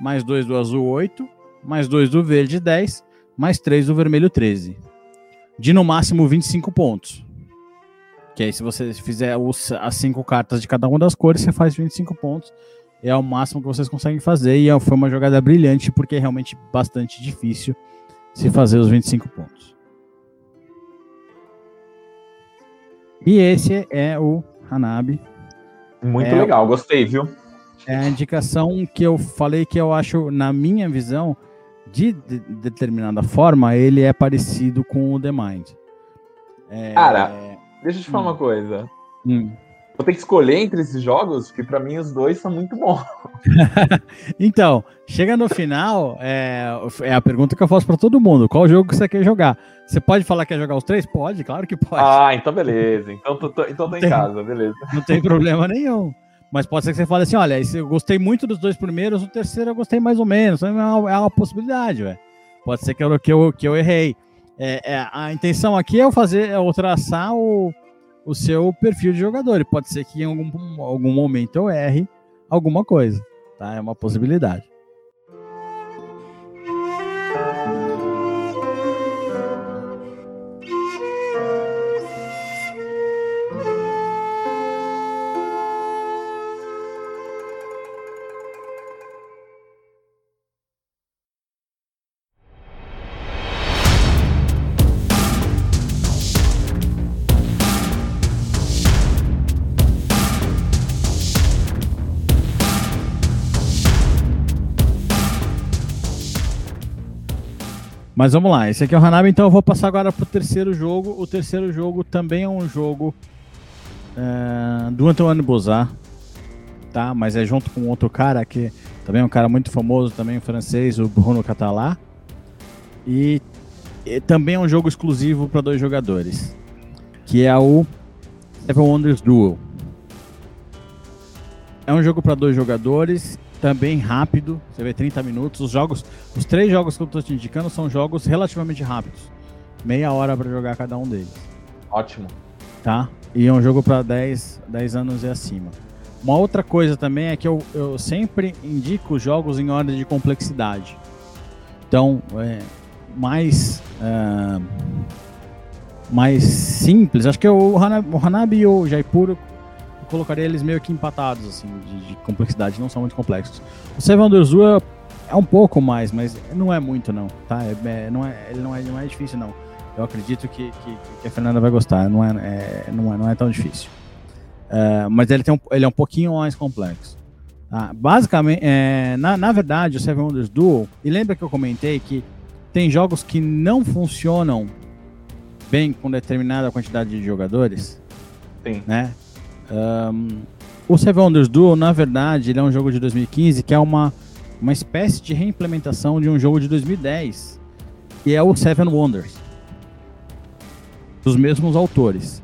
mais dois do azul, 8, mais dois do verde, 10, mais três do vermelho, 13. De no máximo 25 pontos. Que aí, se você fizer os, as cinco cartas de cada uma das cores, você faz 25 pontos. É o máximo que vocês conseguem fazer. E é, foi uma jogada brilhante, porque é realmente bastante difícil se fazer os 25 pontos. E esse é o Hanabi muito é, legal, gostei, viu? É a indicação que eu falei que eu acho, na minha visão, de, de determinada forma, ele é parecido com o The Mind. É, Cara, deixa eu te falar hum. uma coisa. Hum. Vou ter que escolher entre esses jogos, que para mim os dois são muito bons. então, chega no final, é, é, a pergunta que eu faço para todo mundo: qual jogo que você quer jogar? Você pode falar que quer jogar os três? Pode, claro que pode. Ah, então beleza. Então tô, tô então tô em tem, casa, beleza. Não tem problema nenhum. Mas pode ser que você fale assim: olha, eu gostei muito dos dois primeiros, o terceiro eu gostei mais ou menos. É uma, é uma possibilidade, velho. Pode ser que eu, que eu, que eu errei. É, é, a intenção aqui é eu fazer, é eu traçar o, o seu perfil de jogador. E pode ser que em algum, algum momento eu erre alguma coisa. Tá? É uma possibilidade. Mas vamos lá, esse aqui é o Hanabi, então eu vou passar agora pro terceiro jogo. O terceiro jogo também é um jogo uh, do Antoine Bozar, tá? Mas é junto com outro cara que também é um cara muito famoso, também francês, o Bruno Catalá. E, e também é um jogo exclusivo para dois jogadores, que é o Seven Wonders Duel. É um jogo para dois jogadores também rápido, você vê 30 minutos. Os jogos, os três jogos que eu estou te indicando são jogos relativamente rápidos. Meia hora para jogar cada um deles. Ótimo. Tá? E é um jogo para 10, 10 anos e acima. Uma outra coisa também é que eu, eu sempre indico jogos em ordem de complexidade. Então, é, mais, uh, mais simples. Acho que o Hanabi, o Hanabi e o Jaipur eu colocaria eles meio que empatados, assim, de, de complexidade, não são muito complexos. O Seven Wonders Duel é um pouco mais, mas não é muito, não, tá? É, é, não, é, ele não é, não é difícil, não. Eu acredito que, que, que a Fernanda vai gostar, não é, é, não é, não é tão difícil. Uh, mas ele, tem um, ele é um pouquinho mais complexo. Tá? Basicamente, é, na, na verdade, o Seven Wonders Duel, e lembra que eu comentei que tem jogos que não funcionam bem com determinada quantidade de jogadores? Sim. Né? Um, o Seven Wonders Duel, na verdade, ele é um jogo de 2015 que é uma, uma espécie de reimplementação de um jogo de 2010, que é o Seven Wonders, dos mesmos autores.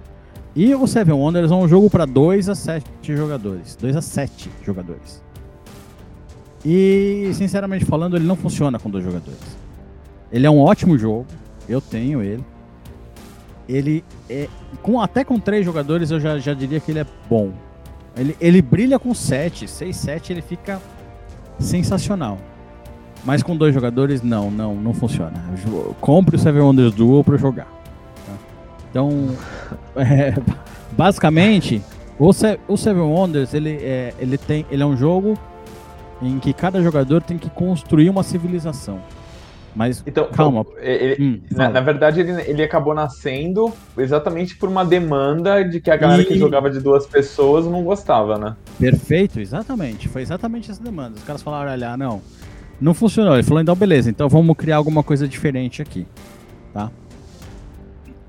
E o Seven Wonders é um jogo para 2 a 7 jogadores. 2 a 7 jogadores. E, sinceramente falando, ele não funciona com dois jogadores. Ele é um ótimo jogo. Eu tenho ele. Ele é. Com, até com três jogadores eu já, já diria que ele é bom. Ele, ele brilha com 7. 6, 7 ele fica sensacional. Mas com dois jogadores, não, não, não funciona. Compre o Seven Wonders Duel para jogar. Então, é, basicamente, o, Se o Seven Wonders ele é, ele, tem, ele é um jogo em que cada jogador tem que construir uma civilização. Mas então, calma. Ele, hum, na, na, verdade, ele, ele acabou nascendo exatamente por uma demanda de que a galera e... que jogava de duas pessoas não gostava, né? Perfeito, exatamente. Foi exatamente essa demanda. Os caras falaram, olha, não, não funcionou. Ele falou, então beleza, então vamos criar alguma coisa diferente aqui, tá?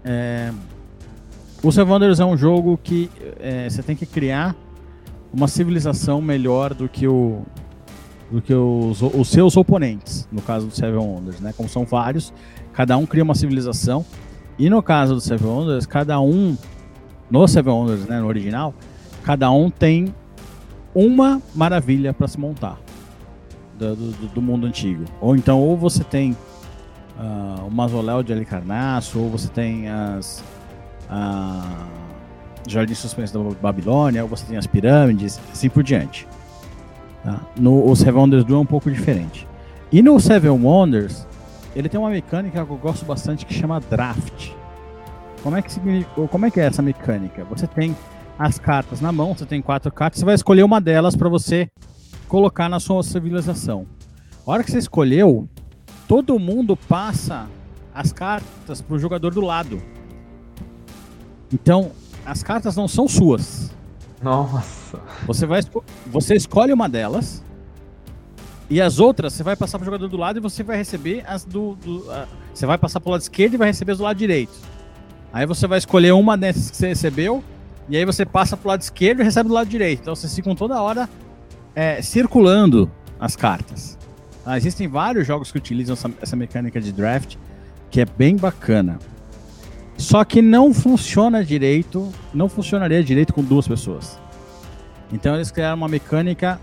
É... O Seven é um jogo que é, você tem que criar uma civilização melhor do que o do que os, os seus oponentes, no caso do Seven Wonders, né? Como são vários, cada um cria uma civilização. E no caso do Seven Wonders, cada um no Seven Wonders, né, no original, cada um tem uma maravilha para se montar do, do, do, mundo antigo. Ou então, ou você tem uh, o mausoléu de Alicarnasso, ou você tem as uh, Jardins Suspensos da Babilônia, ou você tem as pirâmides, assim por diante. Tá? No o Seven Wonders Duel é um pouco diferente. E no Seven Wonders, ele tem uma mecânica que eu gosto bastante que chama Draft. Como é que, como é, que é essa mecânica? Você tem as cartas na mão, você tem quatro cartas, você vai escolher uma delas para você colocar na sua civilização. A hora que você escolheu, todo mundo passa as cartas pro jogador do lado. Então, as cartas não são suas. Nossa. Você vai você escolhe uma delas e as outras você vai passar pro jogador do lado e você vai receber as do, do uh, você vai passar pro lado esquerdo e vai receber as do lado direito. Aí você vai escolher uma dessas que você recebeu e aí você passa pro lado esquerdo e recebe do lado direito. Então vocês ficam toda hora é, circulando as cartas. Ah, existem vários jogos que utilizam essa, essa mecânica de draft, que é bem bacana. Só que não funciona direito, não funcionaria direito com duas pessoas. Então eles criaram uma mecânica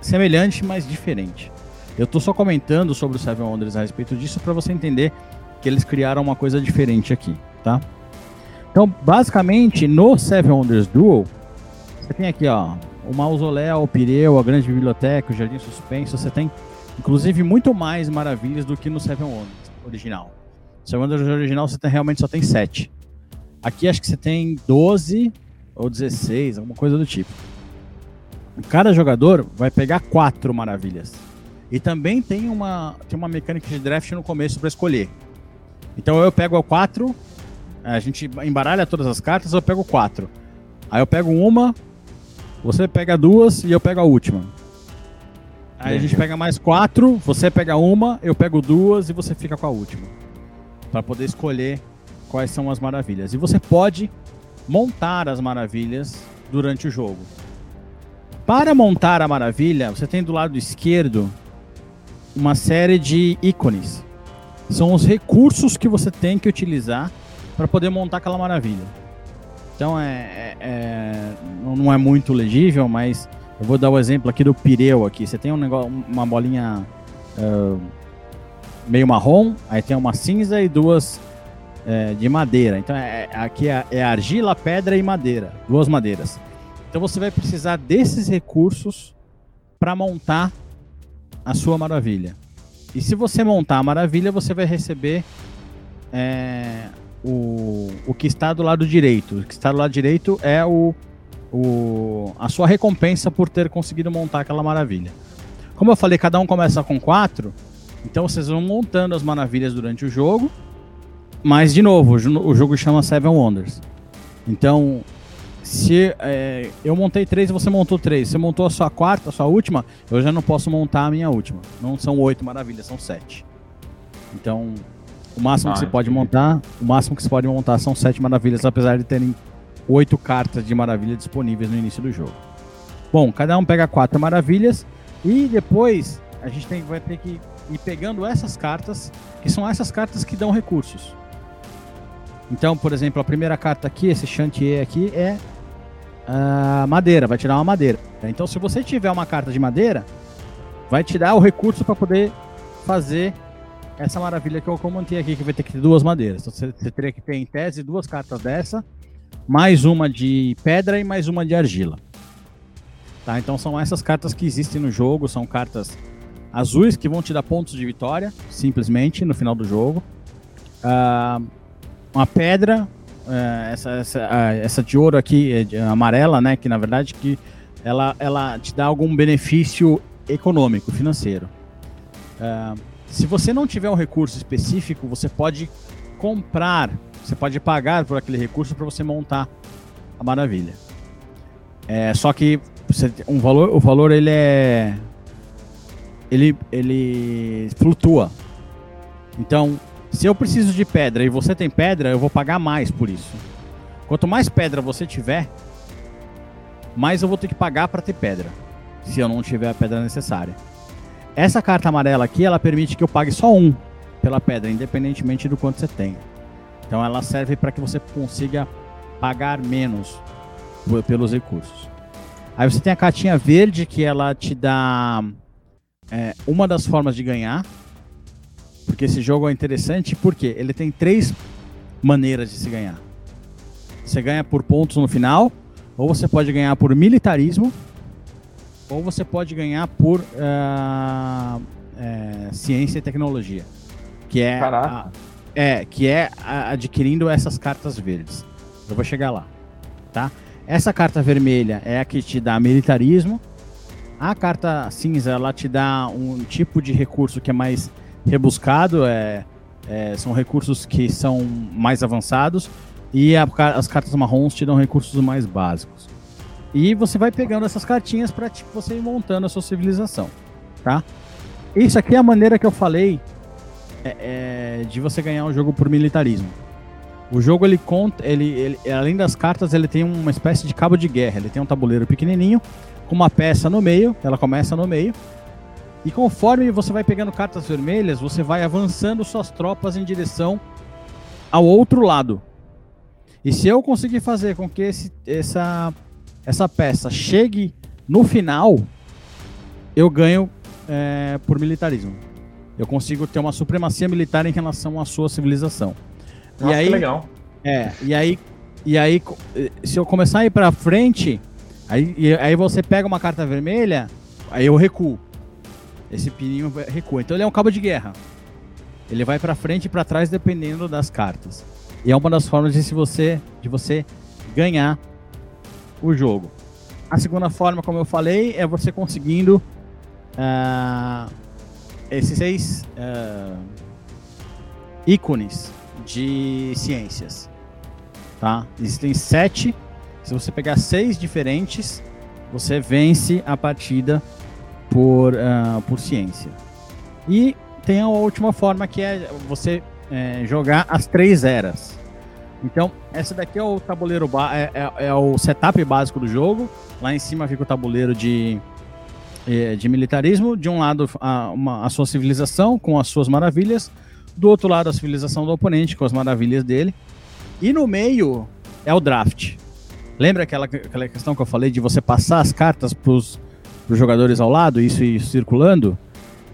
semelhante, mas diferente. Eu tô só comentando sobre o Seven Wonders a respeito disso para você entender que eles criaram uma coisa diferente aqui, tá? Então, basicamente, no Seven Wonders Duel, você tem aqui, ó, o mausoléu, o pireu, a grande biblioteca, o jardim suspenso, você tem inclusive muito mais maravilhas do que no Seven Wonders original. Wonders original você tem, realmente só tem 7. Aqui acho que você tem 12 ou 16, alguma coisa do tipo. Cada jogador vai pegar quatro maravilhas. E também tem uma, tem uma mecânica de draft no começo para escolher. Então eu pego a quatro, a gente embaralha todas as cartas, eu pego quatro. Aí eu pego uma, você pega duas e eu pego a última. Aí a gente pega mais quatro, você pega uma, eu pego duas e você fica com a última. Para poder escolher quais são as maravilhas. E você pode montar as maravilhas durante o jogo. Para montar a maravilha, você tem do lado esquerdo uma série de ícones. São os recursos que você tem que utilizar para poder montar aquela maravilha. Então é, é, é, não é muito legível, mas eu vou dar o exemplo aqui do pireu aqui. Você tem um negócio, uma bolinha uh, meio marrom, aí tem uma cinza e duas uh, de madeira. Então é, aqui é, é, argila, pedra e madeira, duas madeiras. Então você vai precisar desses recursos para montar a sua maravilha. E se você montar a maravilha, você vai receber é, o, o que está do lado direito. O que está do lado direito é o, o, a sua recompensa por ter conseguido montar aquela maravilha. Como eu falei, cada um começa com quatro, então vocês vão montando as maravilhas durante o jogo. Mas, de novo, o jogo chama Seven Wonders. Então, se é, eu montei três e você montou três, você montou a sua quarta, a sua última, eu já não posso montar a minha última. Não são oito maravilhas, são sete. Então, o máximo ah, que você pode montar, o máximo que você pode montar são sete maravilhas, apesar de terem oito cartas de maravilha disponíveis no início do jogo. Bom, cada um pega quatro maravilhas e depois a gente tem, vai ter que ir pegando essas cartas, que são essas cartas que dão recursos. Então, por exemplo, a primeira carta aqui, esse chantier aqui, é uh, madeira, vai tirar uma madeira. Então, se você tiver uma carta de madeira, vai te dar o recurso para poder fazer essa maravilha que eu comentei aqui, que vai ter que ter duas madeiras. Então, você, você teria que ter, em tese, duas cartas dessa, mais uma de pedra e mais uma de argila. Tá? Então, são essas cartas que existem no jogo, são cartas azuis que vão te dar pontos de vitória, simplesmente, no final do jogo. Uh, uma pedra, é, essa, essa, essa de ouro aqui, de, amarela, né? Que na verdade que ela, ela te dá algum benefício econômico, financeiro. Uh, se você não tiver um recurso específico, você pode comprar, você pode pagar por aquele recurso para você montar a maravilha. É, só que você, um valor, o valor ele é ele ele flutua. Então, se eu preciso de pedra e você tem pedra, eu vou pagar mais por isso. Quanto mais pedra você tiver, mais eu vou ter que pagar para ter pedra, se eu não tiver a pedra necessária. Essa carta amarela aqui, ela permite que eu pague só um pela pedra, independentemente do quanto você tem. Então ela serve para que você consiga pagar menos pelos recursos. Aí você tem a cartinha verde que ela te dá é, uma das formas de ganhar, porque esse jogo é interessante porque ele tem três maneiras de se ganhar. Você ganha por pontos no final, ou você pode ganhar por militarismo, ou você pode ganhar por uh, é, ciência e tecnologia, que é, a, é que é a, adquirindo essas cartas verdes. Eu vou chegar lá, tá? Essa carta vermelha é a que te dá militarismo. A carta cinza ela te dá um tipo de recurso que é mais rebuscado, é, é, são recursos que são mais avançados e a, as cartas marrons te dão recursos mais básicos. E você vai pegando essas cartinhas para tipo, você ir montando a sua civilização, tá? Isso aqui é a maneira que eu falei é, é, de você ganhar um jogo por militarismo. O jogo ele conta, ele, ele, além das cartas, ele tem uma espécie de cabo de guerra. Ele tem um tabuleiro pequenininho com uma peça no meio, ela começa no meio e conforme você vai pegando cartas vermelhas, você vai avançando suas tropas em direção ao outro lado. E se eu conseguir fazer com que esse, essa, essa peça chegue no final, eu ganho é, por militarismo. Eu consigo ter uma supremacia militar em relação à sua civilização. Nossa, e aí, que legal. É, e aí, e aí, se eu começar a ir pra frente, aí, aí você pega uma carta vermelha, aí eu recuo. Esse pininho recua. Então ele é um cabo de guerra. Ele vai para frente e para trás dependendo das cartas. E é uma das formas de se você de você ganhar o jogo. A segunda forma, como eu falei, é você conseguindo uh, esses seis uh, ícones de ciências. Tá? Existem sete. Se você pegar seis diferentes, você vence a partida por, uh, por ciência. E tem a última forma que é você é, jogar as três eras. Então, essa daqui é o tabuleiro é, é, é, o setup básico do jogo. Lá em cima fica o tabuleiro de, é, de militarismo. De um lado, a, uma, a sua civilização com as suas maravilhas. Do outro lado, a civilização do oponente com as maravilhas dele. E no meio é o draft. Lembra aquela, aquela questão que eu falei de você passar as cartas para os jogadores ao lado, isso, isso circulando,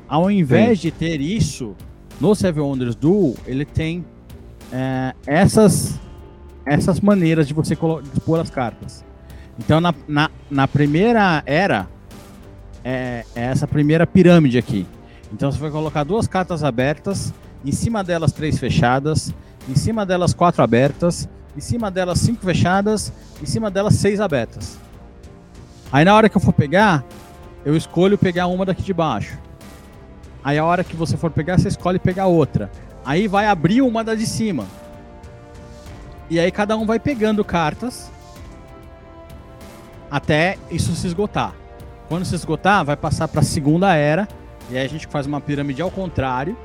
ao invés Sim. de ter isso no Seven Wonders Duel, ele tem é, essas, essas maneiras de você pôr as cartas. Então, na, na, na primeira era, é, é, essa primeira pirâmide aqui. Então, você vai colocar duas cartas abertas, em cima delas três fechadas, em cima delas quatro abertas, em cima delas cinco fechadas, em cima delas seis abertas. Aí, na hora que eu for pegar, eu escolho pegar uma daqui de baixo. Aí, a hora que você for pegar, você escolhe pegar outra. Aí, vai abrir uma da de cima. E aí, cada um vai pegando cartas até isso se esgotar. Quando se esgotar, vai passar para a segunda era. E aí a gente faz uma pirâmide ao contrário.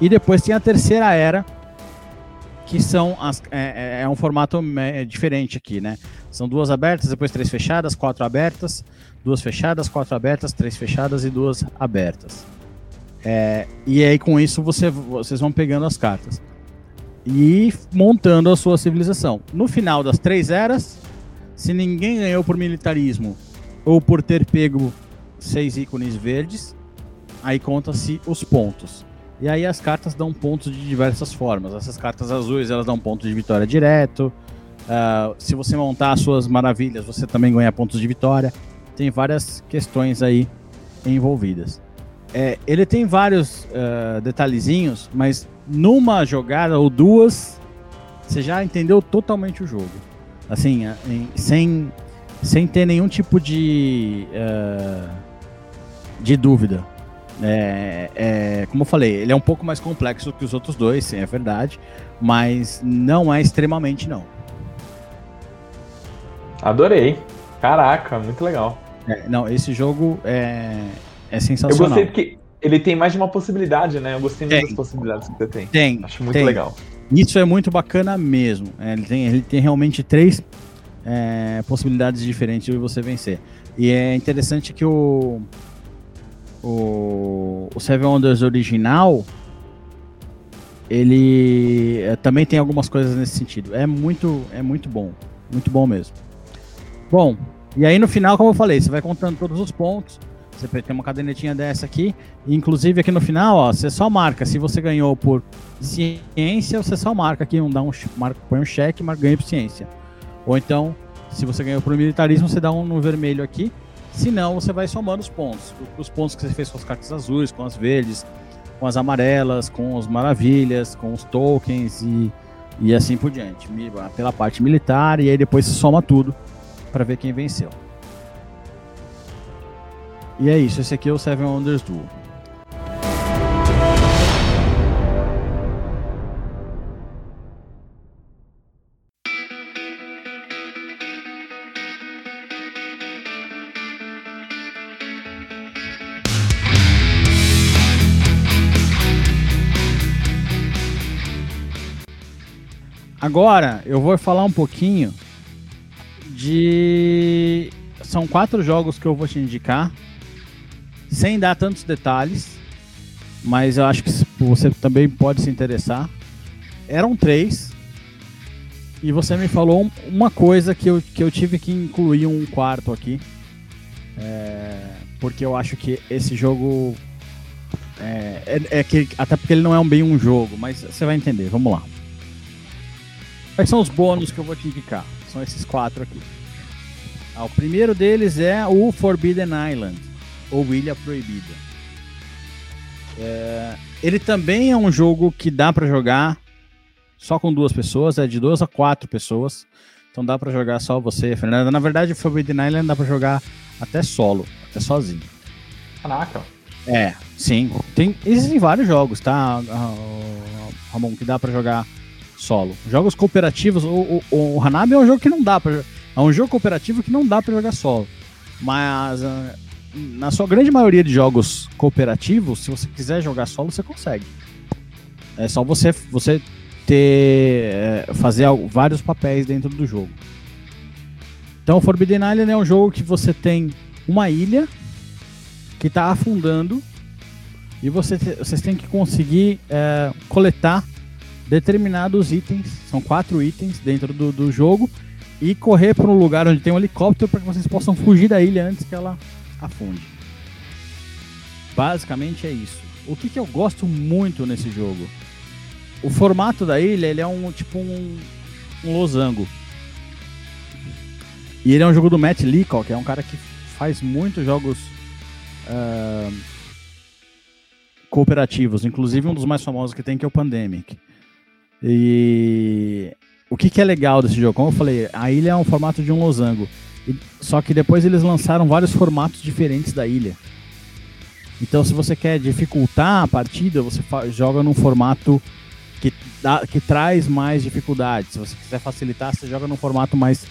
E depois tem a terceira era, que são as, é, é, é um formato diferente aqui, né? São duas abertas, depois três fechadas, quatro abertas, duas fechadas, quatro abertas, três fechadas e duas abertas. É, e aí com isso você, vocês vão pegando as cartas e montando a sua civilização. No final das três eras, se ninguém ganhou por militarismo ou por ter pego seis ícones verdes, aí conta-se os pontos. E aí as cartas dão pontos de diversas formas. Essas cartas azuis elas dão pontos de vitória direto. Uh, se você montar as suas maravilhas, você também ganha pontos de vitória. Tem várias questões aí envolvidas. É, ele tem vários uh, detalhezinhos, mas numa jogada ou duas, você já entendeu totalmente o jogo. Assim, em, sem, sem ter nenhum tipo de, uh, de dúvida. É, é, como eu falei, ele é um pouco mais complexo que os outros dois, sim, é verdade, mas não é extremamente não. Adorei. Caraca, muito legal. É, não, esse jogo é, é sensacional. Eu gostei porque ele tem mais de uma possibilidade, né? Eu gostei muito das possibilidades que você tem. Tem. Acho muito tem. legal. Isso é muito bacana mesmo. É, ele, tem, ele tem realmente três é, possibilidades diferentes de você vencer. E é interessante que o, o, o Seven Wonders original ele é, também tem algumas coisas nesse sentido. É muito, é muito bom, muito bom mesmo. Bom, e aí no final, como eu falei, você vai contando todos os pontos. Você tem uma cadernetinha dessa aqui. inclusive aqui no final, ó, você só marca. Se você ganhou por ciência, você só marca aqui, um, dá um, marca, põe um cheque, marca, ganha por ciência. Ou então, se você ganhou por militarismo, você dá um no vermelho aqui. Se não, você vai somando os pontos. Os pontos que você fez com as cartas azuis, com as verdes, com as amarelas, com os maravilhas, com os tokens e, e assim por diante. Pela parte militar, e aí depois se soma tudo para ver quem venceu. E é isso, esse aqui é o Seven Wonders Duel. Agora eu vou falar um pouquinho de. São quatro jogos que eu vou te indicar sem dar tantos detalhes, mas eu acho que você também pode se interessar. Eram três, e você me falou uma coisa que eu, que eu tive que incluir um quarto aqui, é, porque eu acho que esse jogo. É, é, é, que, até porque ele não é um, bem um jogo, mas você vai entender. Vamos lá. Quais são os bônus que eu vou te indicar? São esses quatro aqui. Ah, o primeiro deles é o Forbidden Island ou Ilha Proibida. É, ele também é um jogo que dá para jogar só com duas pessoas, é de duas a quatro pessoas. Então dá para jogar só você, Fernanda. Na verdade, o Forbidden Island dá para jogar até solo, até sozinho. Caraca. É, sim. Tem, existem vários jogos, tá, Ramon, que dá para jogar solo. Jogos cooperativos, o, o, o Hanabi é um jogo que não dá para é um jogo cooperativo que não dá para jogar solo. Mas uh, na sua grande maioria de jogos cooperativos, se você quiser jogar solo, você consegue. É só você, você ter é, fazer vários papéis dentro do jogo. Então, Forbidden Island é um jogo que você tem uma ilha que está afundando e você, vocês têm que conseguir é, coletar determinados itens, são quatro itens dentro do, do jogo, e correr para um lugar onde tem um helicóptero para que vocês possam fugir da ilha antes que ela afunde. Basicamente é isso. O que, que eu gosto muito nesse jogo? O formato da ilha ele é um tipo um, um losango. E ele é um jogo do Matt Leacock, que é um cara que faz muitos jogos uh, cooperativos, inclusive um dos mais famosos que tem, que é o Pandemic. E o que, que é legal desse jogo? Como eu falei, a ilha é um formato de um losango. Só que depois eles lançaram vários formatos diferentes da ilha. Então, se você quer dificultar a partida, você joga num formato que, dá, que traz mais dificuldade. Se você quiser facilitar, você joga num formato mais,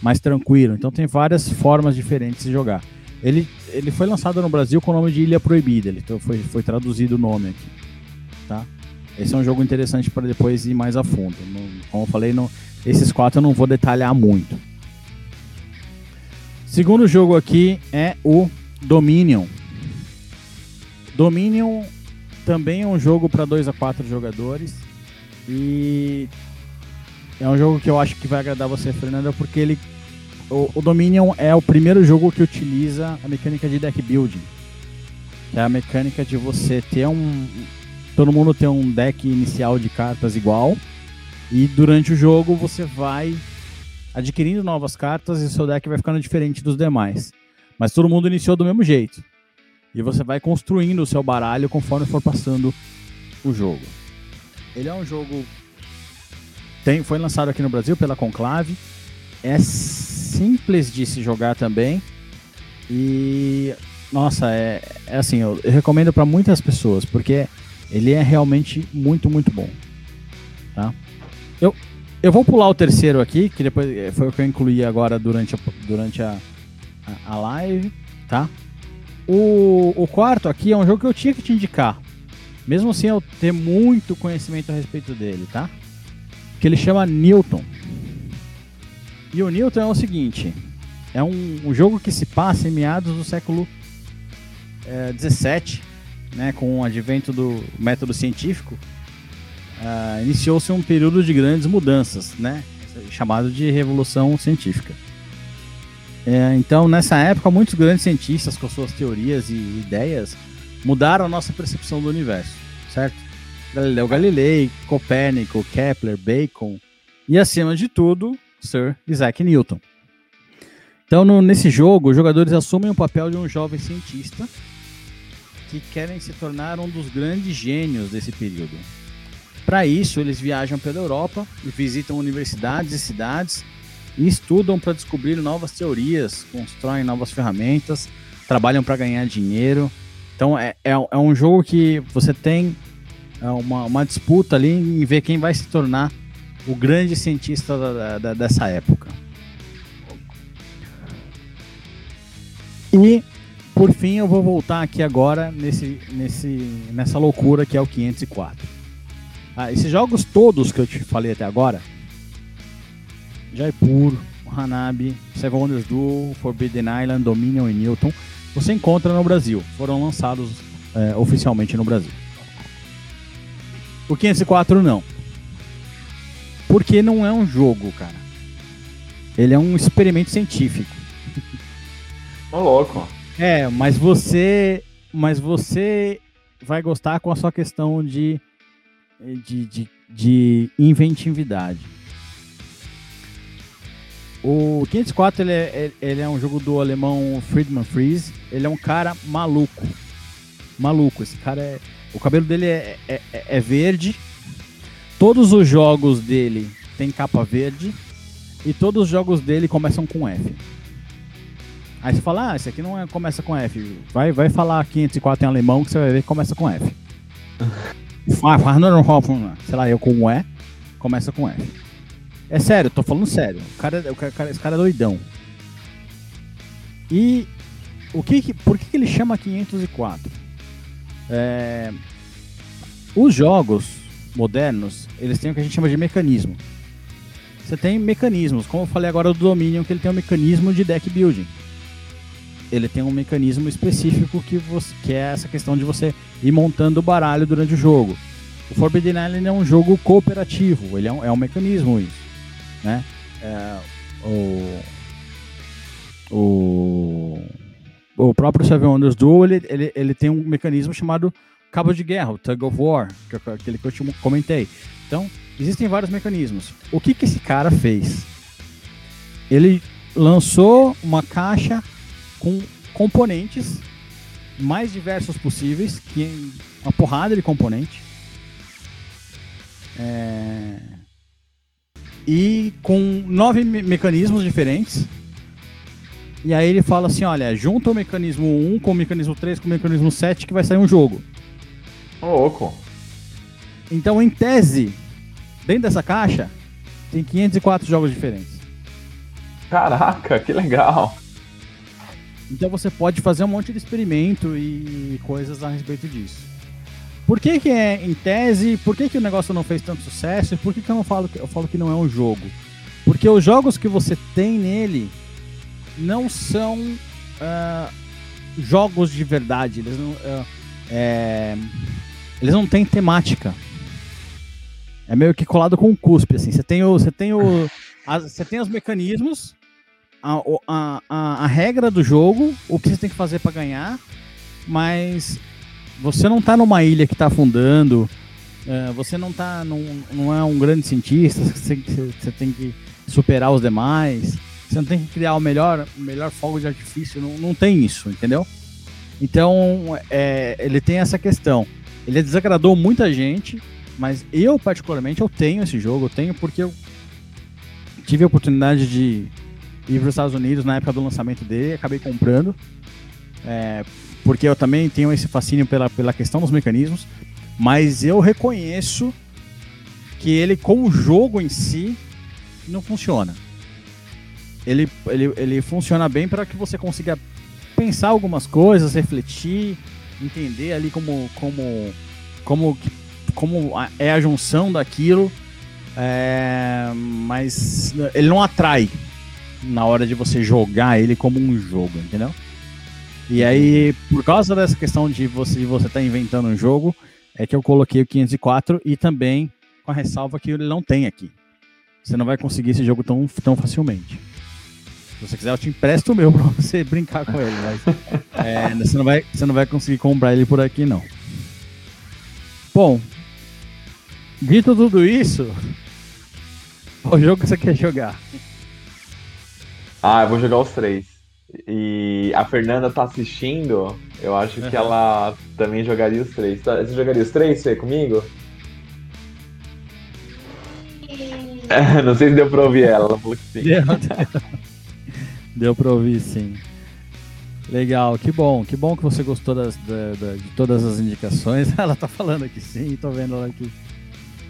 mais tranquilo. Então, tem várias formas diferentes de jogar. Ele, ele foi lançado no Brasil com o nome de Ilha Proibida. Ele então foi, foi traduzido o nome aqui. Tá? Esse é um jogo interessante para depois ir mais a fundo. como eu falei, esses quatro eu não vou detalhar muito. Segundo jogo aqui é o Dominion. Dominion também é um jogo para 2 a 4 jogadores. E é um jogo que eu acho que vai agradar você, Fernanda, porque ele o, o, Dominion é o primeiro jogo que utiliza a mecânica de deck building. Que é a mecânica de você ter um. Todo mundo ter um deck inicial de cartas igual. E durante o jogo você vai adquirindo novas cartas e seu deck vai ficando diferente dos demais. Mas todo mundo iniciou do mesmo jeito. E você vai construindo o seu baralho conforme for passando o jogo. Ele é um jogo. Tem, foi lançado aqui no Brasil pela Conclave. É simples de se jogar também. E nossa, é, é assim, eu, eu recomendo para muitas pessoas, porque ele é realmente muito, muito bom. Tá? Eu, eu vou pular o terceiro aqui, que depois eh, foi o que eu incluí agora durante a, durante a, a, a live, tá? O, o quarto aqui é um jogo que eu tinha que te indicar, mesmo sem eu ter muito conhecimento a respeito dele, tá? Que ele chama Newton. E o Newton é o seguinte: é um, um jogo que se passa em meados do século é, 17, né, com o advento do método científico, uh, iniciou-se um período de grandes mudanças, né, chamado de revolução científica. É, então, nessa época, muitos grandes cientistas, com suas teorias e ideias, mudaram a nossa percepção do universo, certo? Galileu Galilei, Copérnico, Kepler, Bacon e, acima de tudo, Sir Isaac Newton. Então, no, nesse jogo, os jogadores assumem o papel de um jovem cientista que querem se tornar um dos grandes gênios desse período. Para isso, eles viajam pela Europa e visitam universidades e cidades e estudam para descobrir novas teorias, constroem novas ferramentas, trabalham para ganhar dinheiro. Então, é, é, é, um jogo que você tem é, uma, uma disputa ali em ver quem vai se tornar o grande cientista da, da, dessa época. E, por fim, eu vou voltar aqui agora nesse, nesse, nessa loucura que é o 504. Ah, esses jogos todos que eu te falei até agora, Jaipur, Hanabi, Seven Wonders Duel, Forbidden Island, Dominion e Newton, você encontra no Brasil. Foram lançados é, oficialmente no Brasil. O 504 não. Porque não é um jogo, cara. Ele é um experimento científico. Tô louco. É, mas você. Mas você vai gostar com a sua questão de, de, de, de inventividade. O 504 ele é, ele é um jogo do alemão Friedman Fries. Ele é um cara maluco. Maluco. Esse cara é. O cabelo dele é, é, é verde, Todos os jogos dele tem capa verde e todos os jogos dele começam com F. Aí você fala, ah, esse aqui não é, começa com F. Vai, vai falar 504 em alemão que você vai ver que começa com F. Sei lá, eu como é, começa com F. É sério, tô falando sério. O cara, o cara, esse cara é doidão. E o que, por que, que ele chama 504? É, os jogos modernos, eles têm o que a gente chama de mecanismo. Você tem mecanismos, como eu falei agora do Dominion, que ele tem um mecanismo de deck building. Ele tem um mecanismo específico que, você, que é essa questão de você ir montando o baralho durante o jogo. O Forbidden Island é um jogo cooperativo, ele é um, é um mecanismo isso. Né? É, o, o, o próprio Seven Wonders Duel, ele, ele, ele tem um mecanismo chamado cabo de guerra, o Tug of War, que é aquele que eu te comentei. Então, existem vários mecanismos. O que, que esse cara fez? Ele lançou uma caixa com componentes mais diversos possíveis, que é uma porrada de componente. É... E com nove me mecanismos diferentes. E aí ele fala assim, olha, junta o mecanismo 1 com o mecanismo 3 com o mecanismo 7 que vai sair um jogo. Ô, louco. Então, em tese, dentro dessa caixa, tem 504 jogos diferentes. Caraca, que legal. Então você pode fazer um monte de experimento e coisas a respeito disso. Por que, que é em tese? Por que, que o negócio não fez tanto sucesso? Por que, que eu não falo que eu falo que não é um jogo? Porque os jogos que você tem nele não são uh, jogos de verdade. Eles não, uh, é, eles não têm temática. É meio que colado com um cuspe, assim. Você tem o, você tem o, as, você tem os mecanismos, a, a, a, a regra do jogo, o que você tem que fazer para ganhar, mas você não tá numa ilha que tá afundando, uh, você não tá num, não é um grande cientista, você, você tem que superar os demais, você não tem que criar o melhor, o melhor fogo de artifício, não, não tem isso, entendeu? Então, é, ele tem essa questão. Ele desagradou muita gente, mas eu, particularmente, eu tenho esse jogo, eu tenho porque eu tive a oportunidade de ir para os Estados Unidos na época do lançamento dele, acabei comprando. É, porque eu também tenho esse fascínio pela, pela questão dos mecanismos, mas eu reconheço que ele, como jogo em si, não funciona. Ele, ele, ele funciona bem para que você consiga pensar algumas coisas, refletir, entender ali como, como, como, como é a junção daquilo, é, mas ele não atrai na hora de você jogar ele como um jogo, entendeu? E aí, por causa dessa questão de você você estar tá inventando um jogo, é que eu coloquei o 504 e também com a ressalva que ele não tem aqui. Você não vai conseguir esse jogo tão, tão facilmente. Se você quiser, eu te empresto o meu pra você brincar com ele, mas é, você, não vai, você não vai conseguir comprar ele por aqui, não. Bom, dito tudo isso, qual jogo você quer jogar? Ah, eu vou jogar os três. E a Fernanda tá assistindo, eu acho uhum. que ela também jogaria os três. Tá, você jogaria os três, Fê, comigo? não sei se deu pra ouvir ela, ela falou que sim. Deu, deu. deu pra ouvir, sim. Legal, que bom, que bom que você gostou das, da, da, de todas as indicações. Ela tá falando aqui sim, tô vendo ela aqui.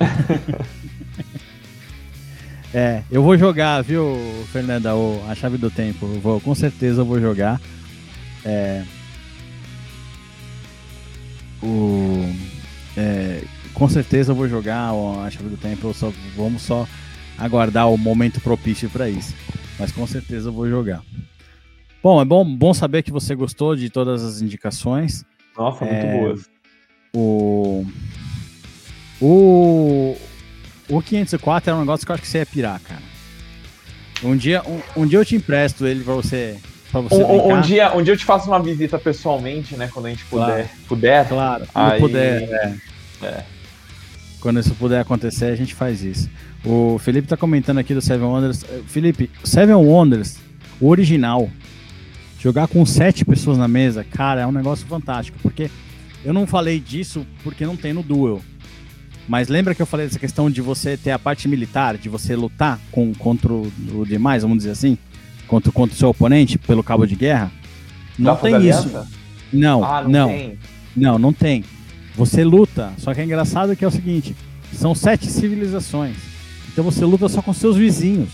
É, eu vou jogar, viu, Fernanda, o, a chave do tempo. Eu vou, com certeza eu vou jogar. É, o, é, com certeza eu vou jogar a chave do tempo. Só, vamos só aguardar o momento propício para isso. Mas com certeza eu vou jogar. Bom, é bom, bom saber que você gostou de todas as indicações. Nossa, muito é, boas. O, o, o 504 é um negócio que eu acho que você ia pirar, cara. Um dia, um, um dia eu te empresto ele pra você. Pra você um, um, dia, um dia eu te faço uma visita pessoalmente, né? Quando a gente puder. Claro. Puder. Claro, quando aí... puder. É. é. Quando isso puder acontecer, a gente faz isso. O Felipe tá comentando aqui do Seven Wonders. Felipe, Seven Wonders, o original, jogar com sete pessoas na mesa, cara, é um negócio fantástico. Porque eu não falei disso porque não tem no Duel. Mas lembra que eu falei dessa questão de você ter a parte militar, de você lutar com, contra o, o demais, vamos dizer assim? Contra, contra o seu oponente pelo cabo de guerra? Não tem isso. Não, ah, não, não, tem. não, não tem. Você luta, só que é engraçado que é o seguinte: são sete civilizações. Então você luta só com seus vizinhos.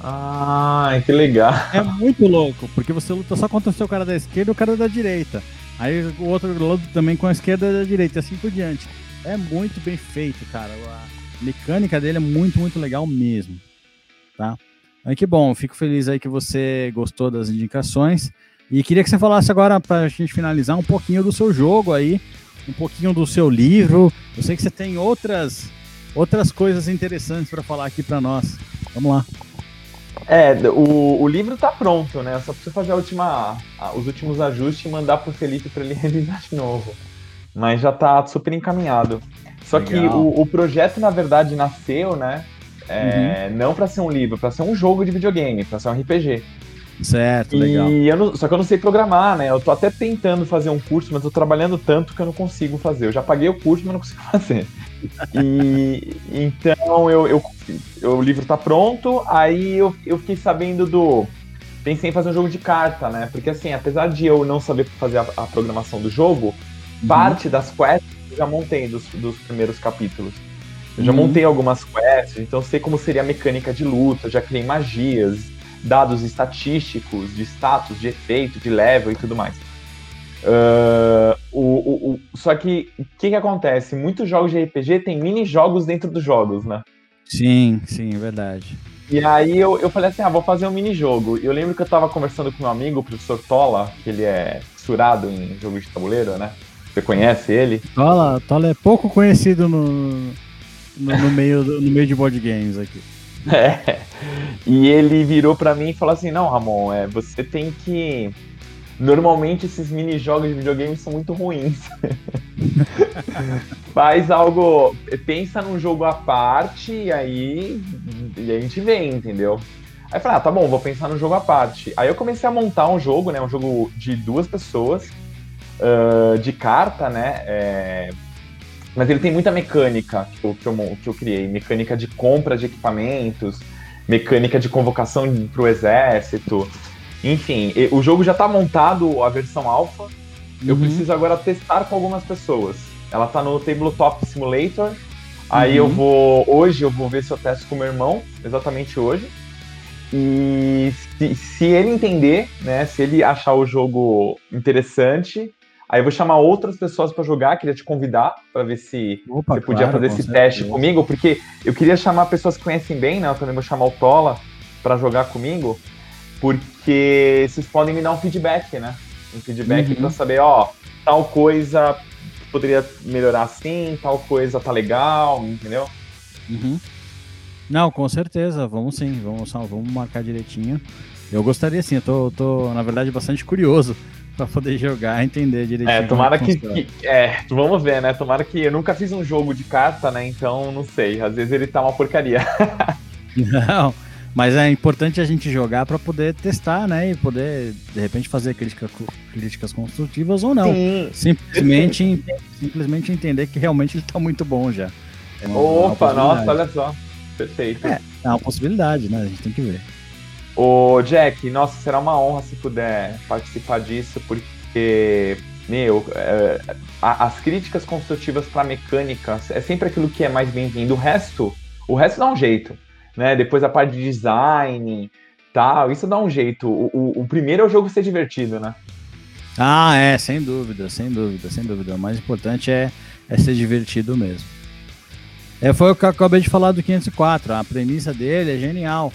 Ah, que legal. É muito louco, porque você luta só contra o seu cara da esquerda e o cara da direita. Aí o outro luta também com a esquerda e a direita, assim por diante. É muito bem feito, cara. A mecânica dele é muito, muito legal mesmo. Tá? Aí que bom, fico feliz aí que você gostou das indicações. E queria que você falasse agora, para a gente finalizar, um pouquinho do seu jogo aí, um pouquinho do seu livro. Eu sei que você tem outras, outras coisas interessantes para falar aqui para nós. Vamos lá. É, o, o livro tá pronto, né? Eu só preciso fazer última, os últimos ajustes e mandar pro Felipe para ele revisar de novo mas já está super encaminhado. Só Legal. que o, o, projeto, na verdade, nasceu, né? É, uhum. Não para ser um livro, para ser um jogo de videogame, para ser um RPG. Certo, legal. E eu não, só que eu não sei programar, né? Eu tô até tentando fazer um curso, mas tô trabalhando tanto que eu não consigo fazer. Eu já paguei o curso, mas não consigo fazer. E então eu, eu, eu, o livro tá pronto, aí eu, eu fiquei sabendo do. Pensei em fazer um jogo de carta, né? Porque assim, apesar de eu não saber fazer a, a programação do jogo. Parte das quests eu já montei dos, dos primeiros capítulos. Eu já uhum. montei algumas quests, então sei como seria a mecânica de luta, já criei magias, dados estatísticos, de status, de efeito, de level e tudo mais. Uh, o, o, o, só que o que, que acontece? Muitos jogos de RPG têm mini-jogos dentro dos jogos, né? Sim, sim, é verdade. E aí eu, eu falei assim, ah, vou fazer um mini-jogo. E eu lembro que eu tava conversando com meu amigo, o professor Tola, que ele é fissurado em jogo de tabuleiro, né? Você conhece ele? Tola, Tola é pouco conhecido no, no, no meio, no meio de board games aqui. É. E ele virou para mim e falou assim: Não, Ramon, é, você tem que Normalmente esses mini-jogos de videogame são muito ruins. Faz algo. Pensa num jogo à parte e aí. E a gente vê, entendeu? Aí eu falei, ah, tá bom, vou pensar no jogo à parte. Aí eu comecei a montar um jogo, né? Um jogo de duas pessoas, uh, de carta, né? É... Mas ele tem muita mecânica que eu, que, eu, que eu criei. Mecânica de compra de equipamentos, mecânica de convocação para o exército. Enfim, o jogo já está montado, a versão alfa. Eu uhum. preciso agora testar com algumas pessoas. Ela está no Tabletop Simulator. Aí uhum. eu vou. Hoje eu vou ver se eu testo com meu irmão, exatamente hoje. E se, se ele entender, né? Se ele achar o jogo interessante, Aí eu vou chamar outras pessoas para jogar, queria te convidar para ver se Opa, você podia claro, fazer esse certeza. teste comigo, porque eu queria chamar pessoas que conhecem bem, né? Eu também vou chamar o Tola para jogar comigo, porque vocês podem me dar um feedback, né? Um feedback uhum. para saber, ó, tal coisa poderia melhorar assim, tal coisa tá legal, entendeu? Uhum. Não, com certeza, vamos sim, vamos, vamos marcar direitinho. Eu gostaria sim, eu tô, tô na verdade bastante curioso para poder jogar, entender direitinho. É, tomara que, que, É, vamos ver, né? Tomara que. Eu nunca fiz um jogo de carta, né? Então não sei. Às vezes ele tá uma porcaria. não. Mas é importante a gente jogar para poder testar, né? E poder, de repente, fazer crítica, críticas construtivas ou não. Sim. Simplesmente, simplesmente entender que realmente ele tá muito bom já. É uma, Opa, uma nossa, olha só. Perfeito. É, é uma possibilidade, né? A gente tem que ver. Ô, Jack, nossa, será uma honra se puder participar disso, porque, meu, é, as críticas construtivas para mecânica é sempre aquilo que é mais bem-vindo. O resto, o resto dá um jeito né? Depois a parte de design, tal, isso dá um jeito. O, o, o, primeiro é o jogo ser divertido, né? Ah, é, sem dúvida, sem dúvida, sem dúvida. O mais importante é, é ser divertido mesmo. É, foi o que eu acabei de falar do 504. A premissa dele é genial,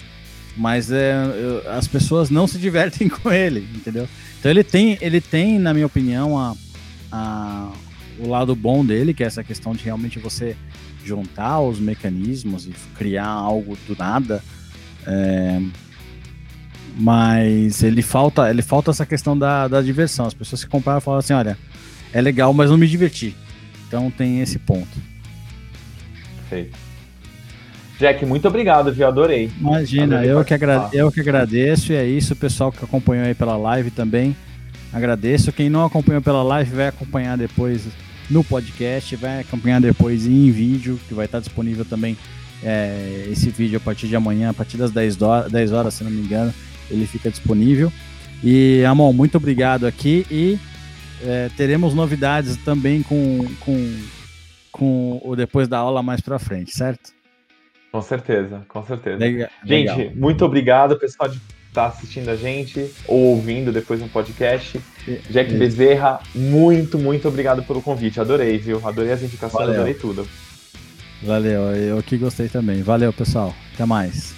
mas é, eu, as pessoas não se divertem com ele, entendeu? Então ele tem, ele tem, na minha opinião, a, a, o lado bom dele, que é essa questão de realmente você juntar os mecanismos e criar algo do nada. É, mas ele falta, ele falta essa questão da, da diversão. As pessoas que compraram falam assim, olha, é legal, mas não me diverti. Então tem esse ponto. Perfeito. Jack, muito obrigado, viu? Adorei. Imagina, eu que, eu que agradeço. E é isso, o pessoal que acompanhou aí pela live também. Agradeço. Quem não acompanhou pela live vai acompanhar depois no podcast, vai acompanhar depois em vídeo, que vai estar disponível também é, esse vídeo a partir de amanhã, a partir das 10 horas, 10 horas, se não me engano, ele fica disponível. E, Amon, muito obrigado aqui e é, teremos novidades também com, com, com o depois da aula mais para frente, certo? Com certeza, com certeza. Legal, Gente, legal. muito obrigado, pessoal de está assistindo a gente ou ouvindo depois no podcast. Jack Bezerra, muito, muito obrigado pelo convite. Adorei, viu? Adorei as indicações, Valeu. adorei tudo. Valeu, eu que gostei também. Valeu, pessoal. Até mais.